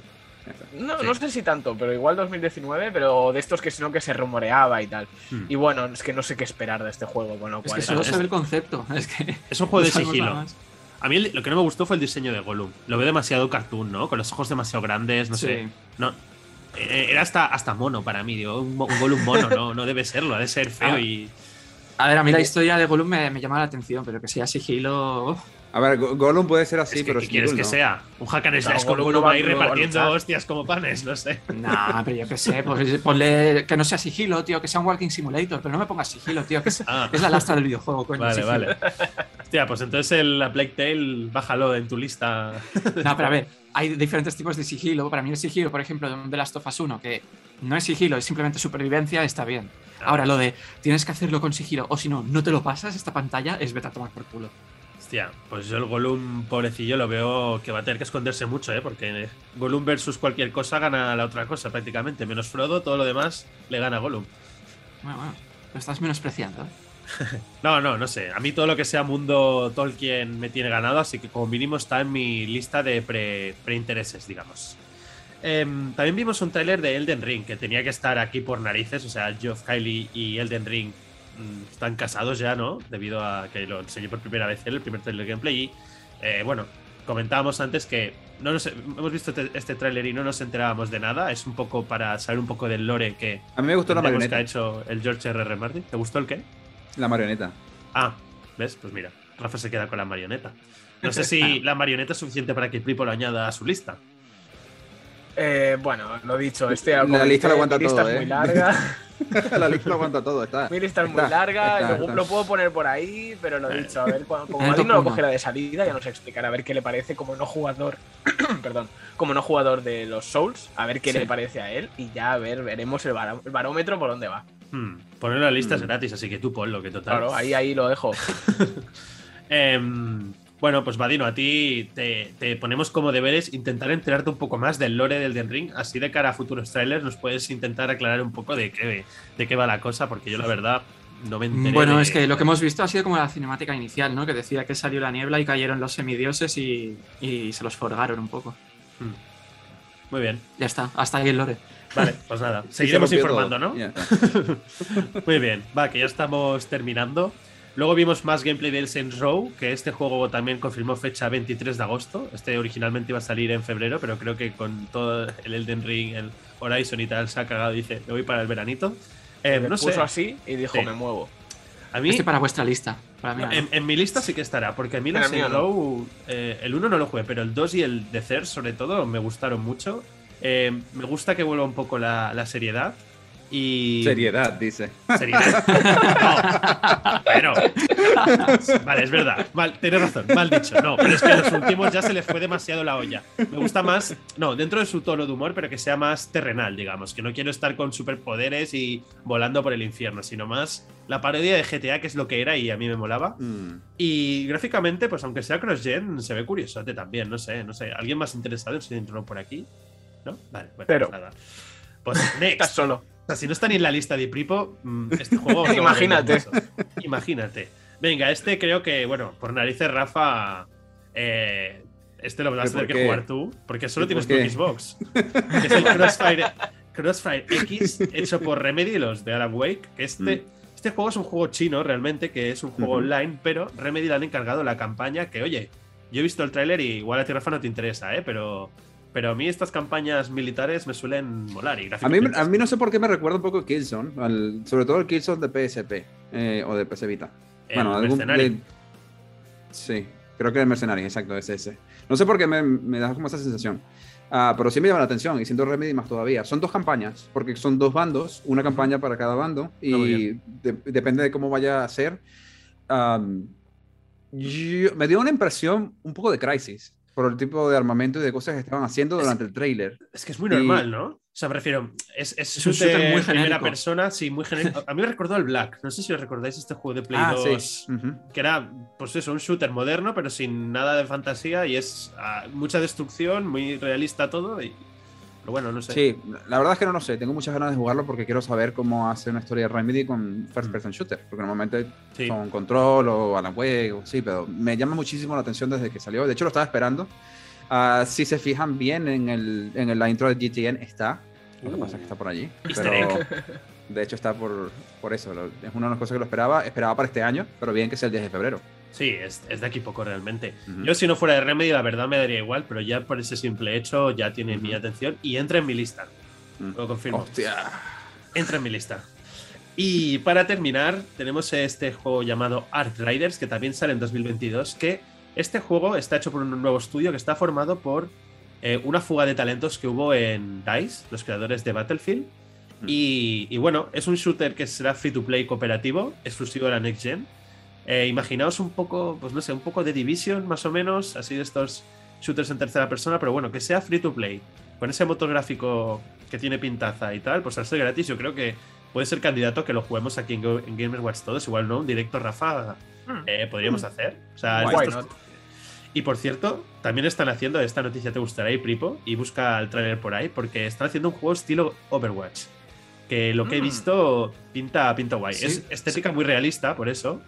No, Sí. no sé si tanto, pero igual 2019, pero de estos que sino que se rumoreaba y tal. Hmm. Y bueno, es que no sé qué esperar de este juego, con lo Es que solo es- se ve el concepto. Es que. Es un juego de sigilo. A mí lo que no me gustó fue el diseño de Gollum. Lo veo demasiado cartoon, ¿no? Con los ojos demasiado grandes, no Sí. sé. No, eh, era hasta, hasta mono para mí. Digo, un, un Gollum mono, no, no debe serlo, ha de ser feo Ah. y. A ver, a mí la historia de Gollum me, me llama la atención, pero que sea sigilo. uf. A ver, Go- Gollum puede ser así, es que, pero ¿qué quieres que ¿no? sea? Un hack and slash con Gollum Gollum no va- ahí repartiendo hostias como panes, no sé. Nah, pero yo qué sé, pues ponle que no sea sigilo, tío, que sea un walking simulator, pero no me pongas sigilo, tío, que es, Ah. es la lastra del videojuego, coño. Vale, sigilo. vale. Hostia, pues entonces el la Plague Tale, bájalo en tu lista. No, pero a ver, hay diferentes tipos de sigilo. Para mí el sigilo, por ejemplo, de un The Last of Us 1, que no es sigilo, es simplemente supervivencia, está bien. Ahora, lo de tienes que hacerlo con sigilo, o si no, no te lo pasas, esta pantalla es vete a tomar por culo. Hostia, pues yo el Gollum, pobrecillo, lo veo que va a tener que esconderse mucho, ¿eh? Porque Gollum versus cualquier cosa gana la otra cosa prácticamente. Menos Frodo, todo lo demás le gana a Gollum. Bueno, bueno, lo estás menospreciando. ¿eh? No, no, no sé. A mí todo lo que sea mundo Tolkien me tiene ganado, así que como mínimo está en mi lista de pre- preintereses, digamos. Em, también vimos un tráiler de Elden Ring, que tenía que estar aquí por narices. O sea, Geoff Kylie y Elden Ring están casados ya, ¿no? Debido a que lo enseñé por primera vez él, el primer tráiler gameplay. Y, eh, bueno, comentábamos antes que no nos- hemos visto este, este tráiler y no nos enterábamos de nada. Es un poco para saber un poco del lore que, A mí me gustó la entendemos que ha marioneta. hecho el George R.R. Martin. ¿Te gustó el qué? La marioneta. Ah, ¿ves? Pues mira, Rafa se queda con la marioneta. No sé si la marioneta es suficiente para que Pripo lo añada a su lista. Eh, bueno, lo dicho, este La lista lo comenté, aguanta mi lista todo, es ¿eh? muy larga. la lista lo aguanta todo, está. Mi lista es muy Está, larga, está, lo, está. lo puedo poner por ahí, pero lo dicho, a ver, cuando, como el Madrid no lo uno. cogiera de salida, ya nos explicará a ver qué le parece como no jugador, perdón, como no jugador de los Souls, a ver qué Sí. le parece a él y ya a ver, veremos el, baró- el barómetro por dónde va. Hmm, Ponerlo en la lista es Hmm. gratis, así que tú ponlo, que total. Claro, ahí, ahí lo dejo. Em, bueno, pues Vadino, a ti te, te ponemos como deberes intentar enterarte un poco más del lore del Den Ring. Así de cara a futuros trailers nos puedes intentar aclarar un poco de qué, de qué va la cosa, porque yo la verdad no me enteré. Bueno, de- es que lo que hemos visto ha sido como la cinemática inicial, ¿no? Que decía que salió la niebla y cayeron los semidioses y, y se los forgaron un poco. Hmm. Muy bien. Ya está, hasta ahí el lore. Vale, pues nada. Se Seguiremos informando, todo. ¿no? Muy bien, va, que ya estamos terminando. Luego vimos más gameplay del Saints Row, que este juego también confirmó fecha 23 de agosto. Este originalmente iba a salir en febrero, pero creo que con todo el Elden Ring, el Horizon y tal, se ha cagado. Dice, me voy para el veranito. Eh, no puso sé, así y dijo, Sí. me muevo. a mí Este para vuestra lista. Para mí, no. en, en mi lista sí que estará, porque a mí el En el mío Saints no. Row, eh, el 1 no lo jugué, pero el 2 y el de Cer, sobre todo, me gustaron mucho. Eh, me gusta que vuelva un poco la, la seriedad. Y... Seriedad, dice. Seriedad. No. Bueno. Vale, es verdad. Mal, tienes razón, mal dicho. No, pero es que en los últimos ya se les fue demasiado la olla. Me gusta más, no, dentro de su tono de humor, pero que sea más terrenal, digamos. Que no quiero estar con superpoderes y volando por el infierno, sino más la parodia de GTA, que es lo que era y a mí me molaba. Mm. Y gráficamente, pues aunque sea cross-gen, se ve curiosote también. No sé, no sé. ¿Alguien más interesado en su intro por aquí? ¿No? Vale, bueno, Pero. pues nada. Pues Estás next. solo. O sea, si no está ni en la lista de Pripo, mm, este juego. no Imagínate. Imagínate. Venga, este creo que, bueno, por narices, Rafa. eh, este lo vas a ¿Pero tener que jugar tú, porque solo ¿Y tienes tu? Xbox. Que es el Crossfire, Crossfire X, hecho por Remedy, los de Alan Wake. Este, este juego es un juego chino realmente, que es un juego Mm. Online, pero Remedy le han encargado la campaña que, oye, yo he visto el tráiler y igual a ti, Rafa, no te interesa, ¿eh? Pero. Pero a mí estas campañas militares me suelen molar y A mí, a mí no sé por qué me recuerda un poco a Killzone, al- sobre todo el Killzone de PSP eh, o de PS Vita. el bueno, algún- de- Sí, creo que el Mercenary, exacto, es ese. No sé por qué me, me da como esa sensación. Ah, pero sí me llama la atención y siento Remedy más todavía. Son dos campañas, porque son dos bandos, una campaña para cada bando y de- depende de cómo vaya a ser. Am, yo- me dio una impresión un poco de Crisis por el tipo de armamento y de cosas que estaban haciendo Es- durante el trailer. Es que es muy Y- normal, ¿no? O sea, prefiero. Es, es, Es un shooter muy en primera genérico. persona, sí, muy genérico. A mí me recordó al Black. No sé si os recordáis este juego de Play Ah, 2. sí. Ujú. Que era, pues eso, un shooter moderno, pero sin nada de fantasía. Y es ah, mucha destrucción, muy realista todo. Y... Pero bueno, no sé. Sí, la verdad es que no lo sé. Tengo muchas ganas de jugarlo porque quiero saber cómo hace una historia de Remedy con First Mm. Person Shooter. Porque normalmente Sí. son Control o Alan Wake, sí, pero me llama muchísimo la atención desde que salió. De hecho, lo estaba esperando. Ah, si se fijan bien en, el, en la intro de GTN, está. Lo que Uh. pasa es que está por allí. Pero de hecho está por, por eso. Es una de las cosas que lo esperaba. Esperaba para este año, pero bien que sea el 10 de febrero. Sí, es, es de aquí poco realmente. Yo, si no fuera de Remedy, la verdad me daría igual, pero ya por ese simple hecho ya tiene mi atención y entra en mi lista. Lo confirmo. Hostia. Entra en mi lista. Y para terminar, tenemos este juego llamado Art Riders, que también sale en 2022, que este juego está hecho por un nuevo estudio que está formado por eh, una fuga de talentos que hubo en DICE, los creadores de Battlefield. Y, y bueno, es un shooter que será free to play cooperativo, exclusivo de la Next Gen. Eh, imaginaos un poco, pues no sé, un poco de Division más o menos, así de estos shooters en tercera persona, pero bueno, que sea free to play, con ese motor gráfico que tiene pintaza y tal, pues al ser gratis yo creo que puede ser candidato a que lo juguemos aquí en, Go- en Gamers Watch todos, igual no, un directo Rafa Hmm. eh, podríamos hacer. O sea, estos- y por cierto, también están haciendo, esta noticia te gustará y Pripo, y busca el trailer por ahí, porque están haciendo un juego estilo Overwatch. Que lo que he Mm. visto pinta, pinta guay. Sí, es estética muy realista, por eso,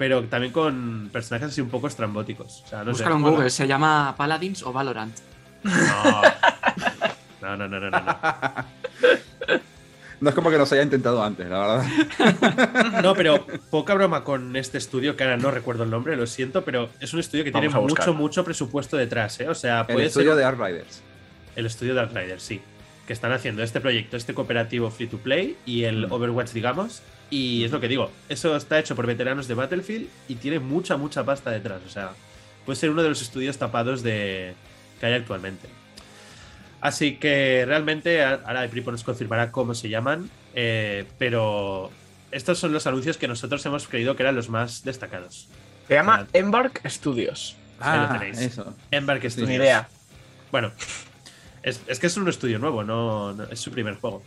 pero también con personajes así un poco estrambóticos. O sea, no sé. Búscalo en Google, se llama Paladins o Valorant. No. No, no, no, no, no, no. Es como que no se haya intentado antes, la verdad. No, pero poca broma con este estudio, que ahora no recuerdo el nombre, lo siento, pero es un estudio que Vamos tiene mucho, mucho presupuesto detrás, ¿eh? O sea, El estudio ser de Outriders. el estudio de Outriders, sí. Que están haciendo este proyecto, este cooperativo free to play y el Mm. Overwatch, digamos. Y es lo que digo, eso está hecho por veteranos de Battlefield y tiene mucha, mucha pasta detrás. O sea, puede ser uno de los estudios tapados de que hay actualmente. Así que realmente, ahora el Pripo nos confirmará cómo se llaman, eh, pero estos son los anuncios que nosotros hemos creído que eran los más destacados. Se llama. Embark Studios. Ahí lo Ah, tenéis. eso. Embark Studios. Ni idea. Bueno, es, es que es un estudio nuevo, no, no- es su primer juego.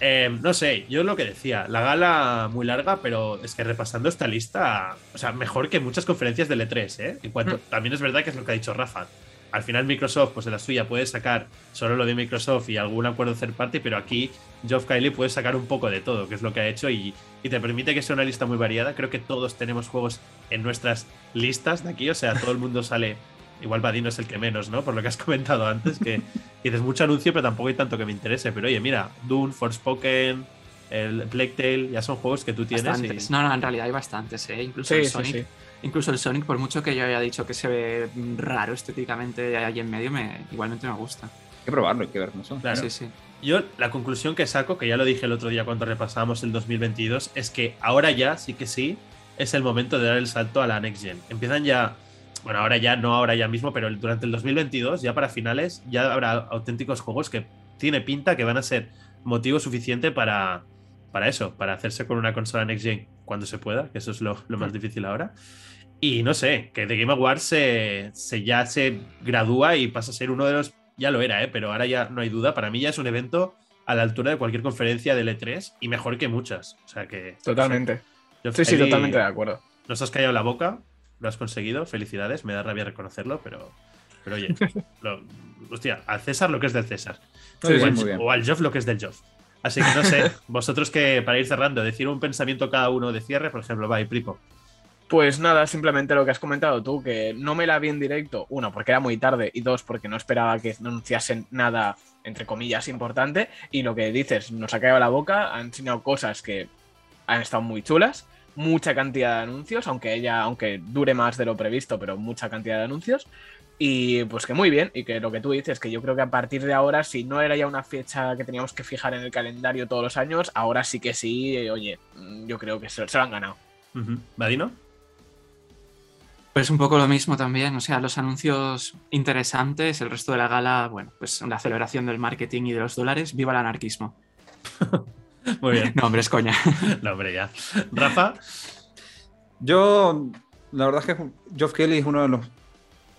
Eh, no sé, yo lo que decía, la gala muy larga, pero es que repasando esta lista, o sea, mejor que muchas conferencias del E3, ¿eh? En cuanto, Mm. También es verdad que es lo que ha dicho Rafa. Al final Microsoft, pues de la suya puede sacar solo lo de Microsoft y algún acuerdo third party, pero aquí Geoff Kylie puede sacar un poco de todo, que es lo que ha hecho y, y te permite que sea una lista muy variada. Creo que todos tenemos juegos en nuestras listas de aquí, o sea, todo el mundo sale Igual Vadino es el que menos, ¿no? Por lo que has comentado antes, que dices mucho anuncio, pero tampoco hay tanto que me interese. Pero oye, mira, Dune, Forspoken, el Plague Tale, ya son juegos que tú tienes. Bastantes. y- No, no, en realidad hay bastantes, ¿eh? Incluso Sí, el sí, Sonic. sí. Incluso el Sonic, por mucho que yo haya dicho que se ve raro estéticamente ahí en medio, me, igualmente me gusta. Hay que probarlo, hay que ver cómo son. Claro. Sí, sí. Yo la conclusión que saco, que ya lo dije el otro día cuando repasamos el 2022, es que ahora ya, sí que sí, es el momento de dar el salto a la Next Gen. Empiezan ya, bueno, ahora ya, no ahora ya mismo, pero durante el 2022, ya para finales, ya habrá auténticos juegos que tiene pinta que van a ser motivo suficiente para, para eso, para hacerse con una consola Next Gen cuando se pueda, que eso es lo, lo más difícil ahora. Y no sé, que The Game Awards se, se ya se gradúa y pasa a ser uno de los. Ya lo era, ¿eh? pero ahora ya no hay duda. Para mí ya es un evento a la altura de cualquier conferencia del E3 y mejor que muchas. O sea que. Totalmente. Yo, Sí, sí, totalmente de acuerdo. Nos has callado la boca, lo has conseguido, felicidades. Me da rabia reconocerlo, pero. Pero oye, lo- hostia, al César lo que es del César. O, bien, al, muy bien. o al Joff lo que es del Joff. Así que no sé, vosotros que para ir cerrando, decir un pensamiento cada uno de cierre, por ejemplo, va y Pripo. Pues nada, simplemente lo que has comentado tú, que no me la vi en directo, uno, porque era muy tarde, y dos, porque no esperaba que anunciasen nada, entre comillas, importante, y lo que dices, nos ha caído la boca, han enseñado cosas que han estado muy chulas, mucha cantidad de anuncios, aunque ella, aunque dure más de lo previsto, pero mucha cantidad de anuncios, y pues que muy bien, y que lo que tú dices, que yo creo que a partir de ahora, si no era ya una fecha que teníamos que fijar en el calendario todos los años, ahora sí que sí, eh, oye, mm, yo creo que se, se lo han ganado. ¿Vadino? Pues un poco lo mismo también, o sea, los anuncios interesantes, el resto de la gala, bueno, pues la celebración del marketing y de los dólares, viva el anarquismo. Muy bien. No, hombre, es coña. No, hombre, ya. Rafa, Yo, la verdad es que Geoff Kelly es uno de los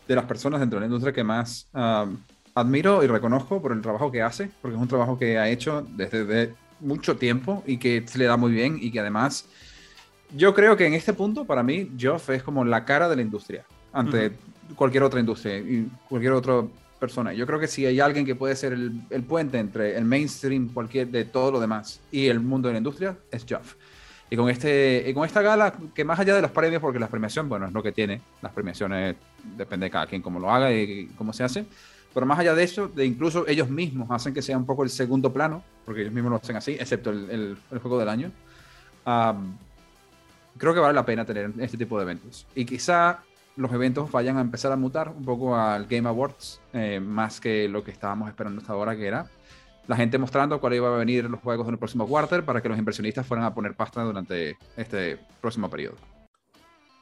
de las personas dentro de la industria que más um, admiro y reconozco por el trabajo que hace, porque es un trabajo que ha hecho desde de mucho tiempo y que se le da muy bien y que además yo creo que en este punto para mí Geoff es como la cara de la industria ante cualquier otra industria y cualquier otra persona. Yo creo que si hay alguien que puede ser el, el puente entre el mainstream cualquier de todo lo demás y el mundo de la industria es Geoff. Y con, este, y con esta gala, que más allá de los premios, porque la premiación, bueno, es lo que tiene, las premiaciones depende de cada quien cómo lo haga y cómo se hace, pero más allá de eso, de incluso ellos mismos hacen que sea un poco el segundo plano, porque ellos mismos lo hacen así, excepto el, el- el juego del año, am, creo que vale la pena tener este tipo de eventos. Y quizá los eventos vayan a empezar a mutar un poco al Game Awards, eh, más que lo que estábamos esperando hasta ahora, que era la gente mostrando cuál iba a venir los juegos en el próximo quarter para que los inversionistas fueran a poner pasta durante este próximo periodo.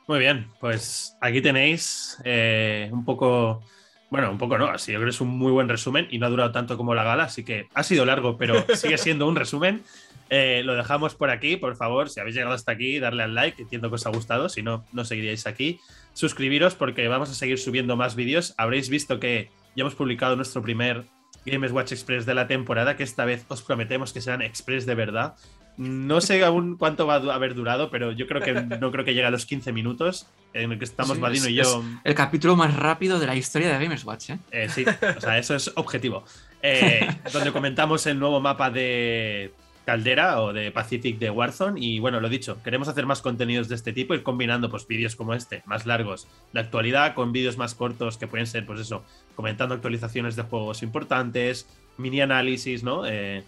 Muy bien, pues aquí tenéis eh, un poco, bueno, un poco no, así yo creo que es un muy buen resumen y no ha durado tanto como la gala, así que ha sido largo, pero sigue siendo un resumen. Eh, lo dejamos por aquí, por favor, si habéis llegado hasta aquí, darle al like, entiendo que os ha gustado, si no, no seguiríais aquí. Suscribiros porque vamos a seguir subiendo más vídeos. Habréis visto que ya hemos publicado nuestro primer Games Watch Express de la temporada, que esta vez os prometemos que serán Express de verdad. No sé aún cuánto va a haber durado, pero yo creo que no creo que llegue a los 15 minutos en el que estamos Sí, es- y yo. es el capítulo más rápido de la historia de Gamers Watch, ¿eh? Eh, sí, o sea, eso es objetivo. Eh, donde comentamos el nuevo mapa de Caldera o de Pacific de Warzone. Y bueno, lo dicho, queremos hacer más contenidos de este tipo, ir combinando pues vídeos como este, más largos, de actualidad, con vídeos más cortos que pueden ser, pues eso, comentando actualizaciones de juegos importantes, mini análisis, ¿no? Eh,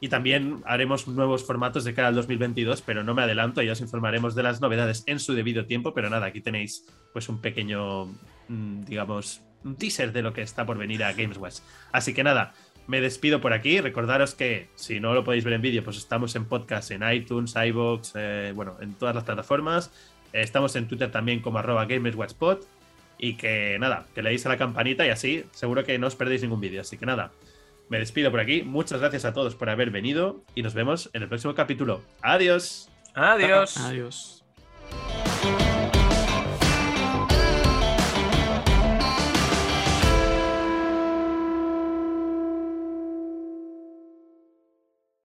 y también haremos nuevos formatos de cara al 2022, pero no me adelanto, ya os informaremos de las novedades en su debido tiempo. Pero nada, aquí tenéis pues un pequeño, mm, digamos, un teaser de lo que está por venir a Games Watch. Así que nada, me despido por aquí. Recordaros que si no lo podéis ver en vídeo, pues estamos en podcast en iTunes, iVoox, eh, bueno, en todas las plataformas. Eh, estamos en Twitter también como arroba GamersWatchPod. Y que nada, que le deis a la campanita y así seguro que no os perdéis ningún vídeo. Así que nada, me despido por aquí. Muchas gracias a todos por haber venido y nos vemos en el próximo capítulo. Adiós. Adiós. Adiós. Adiós.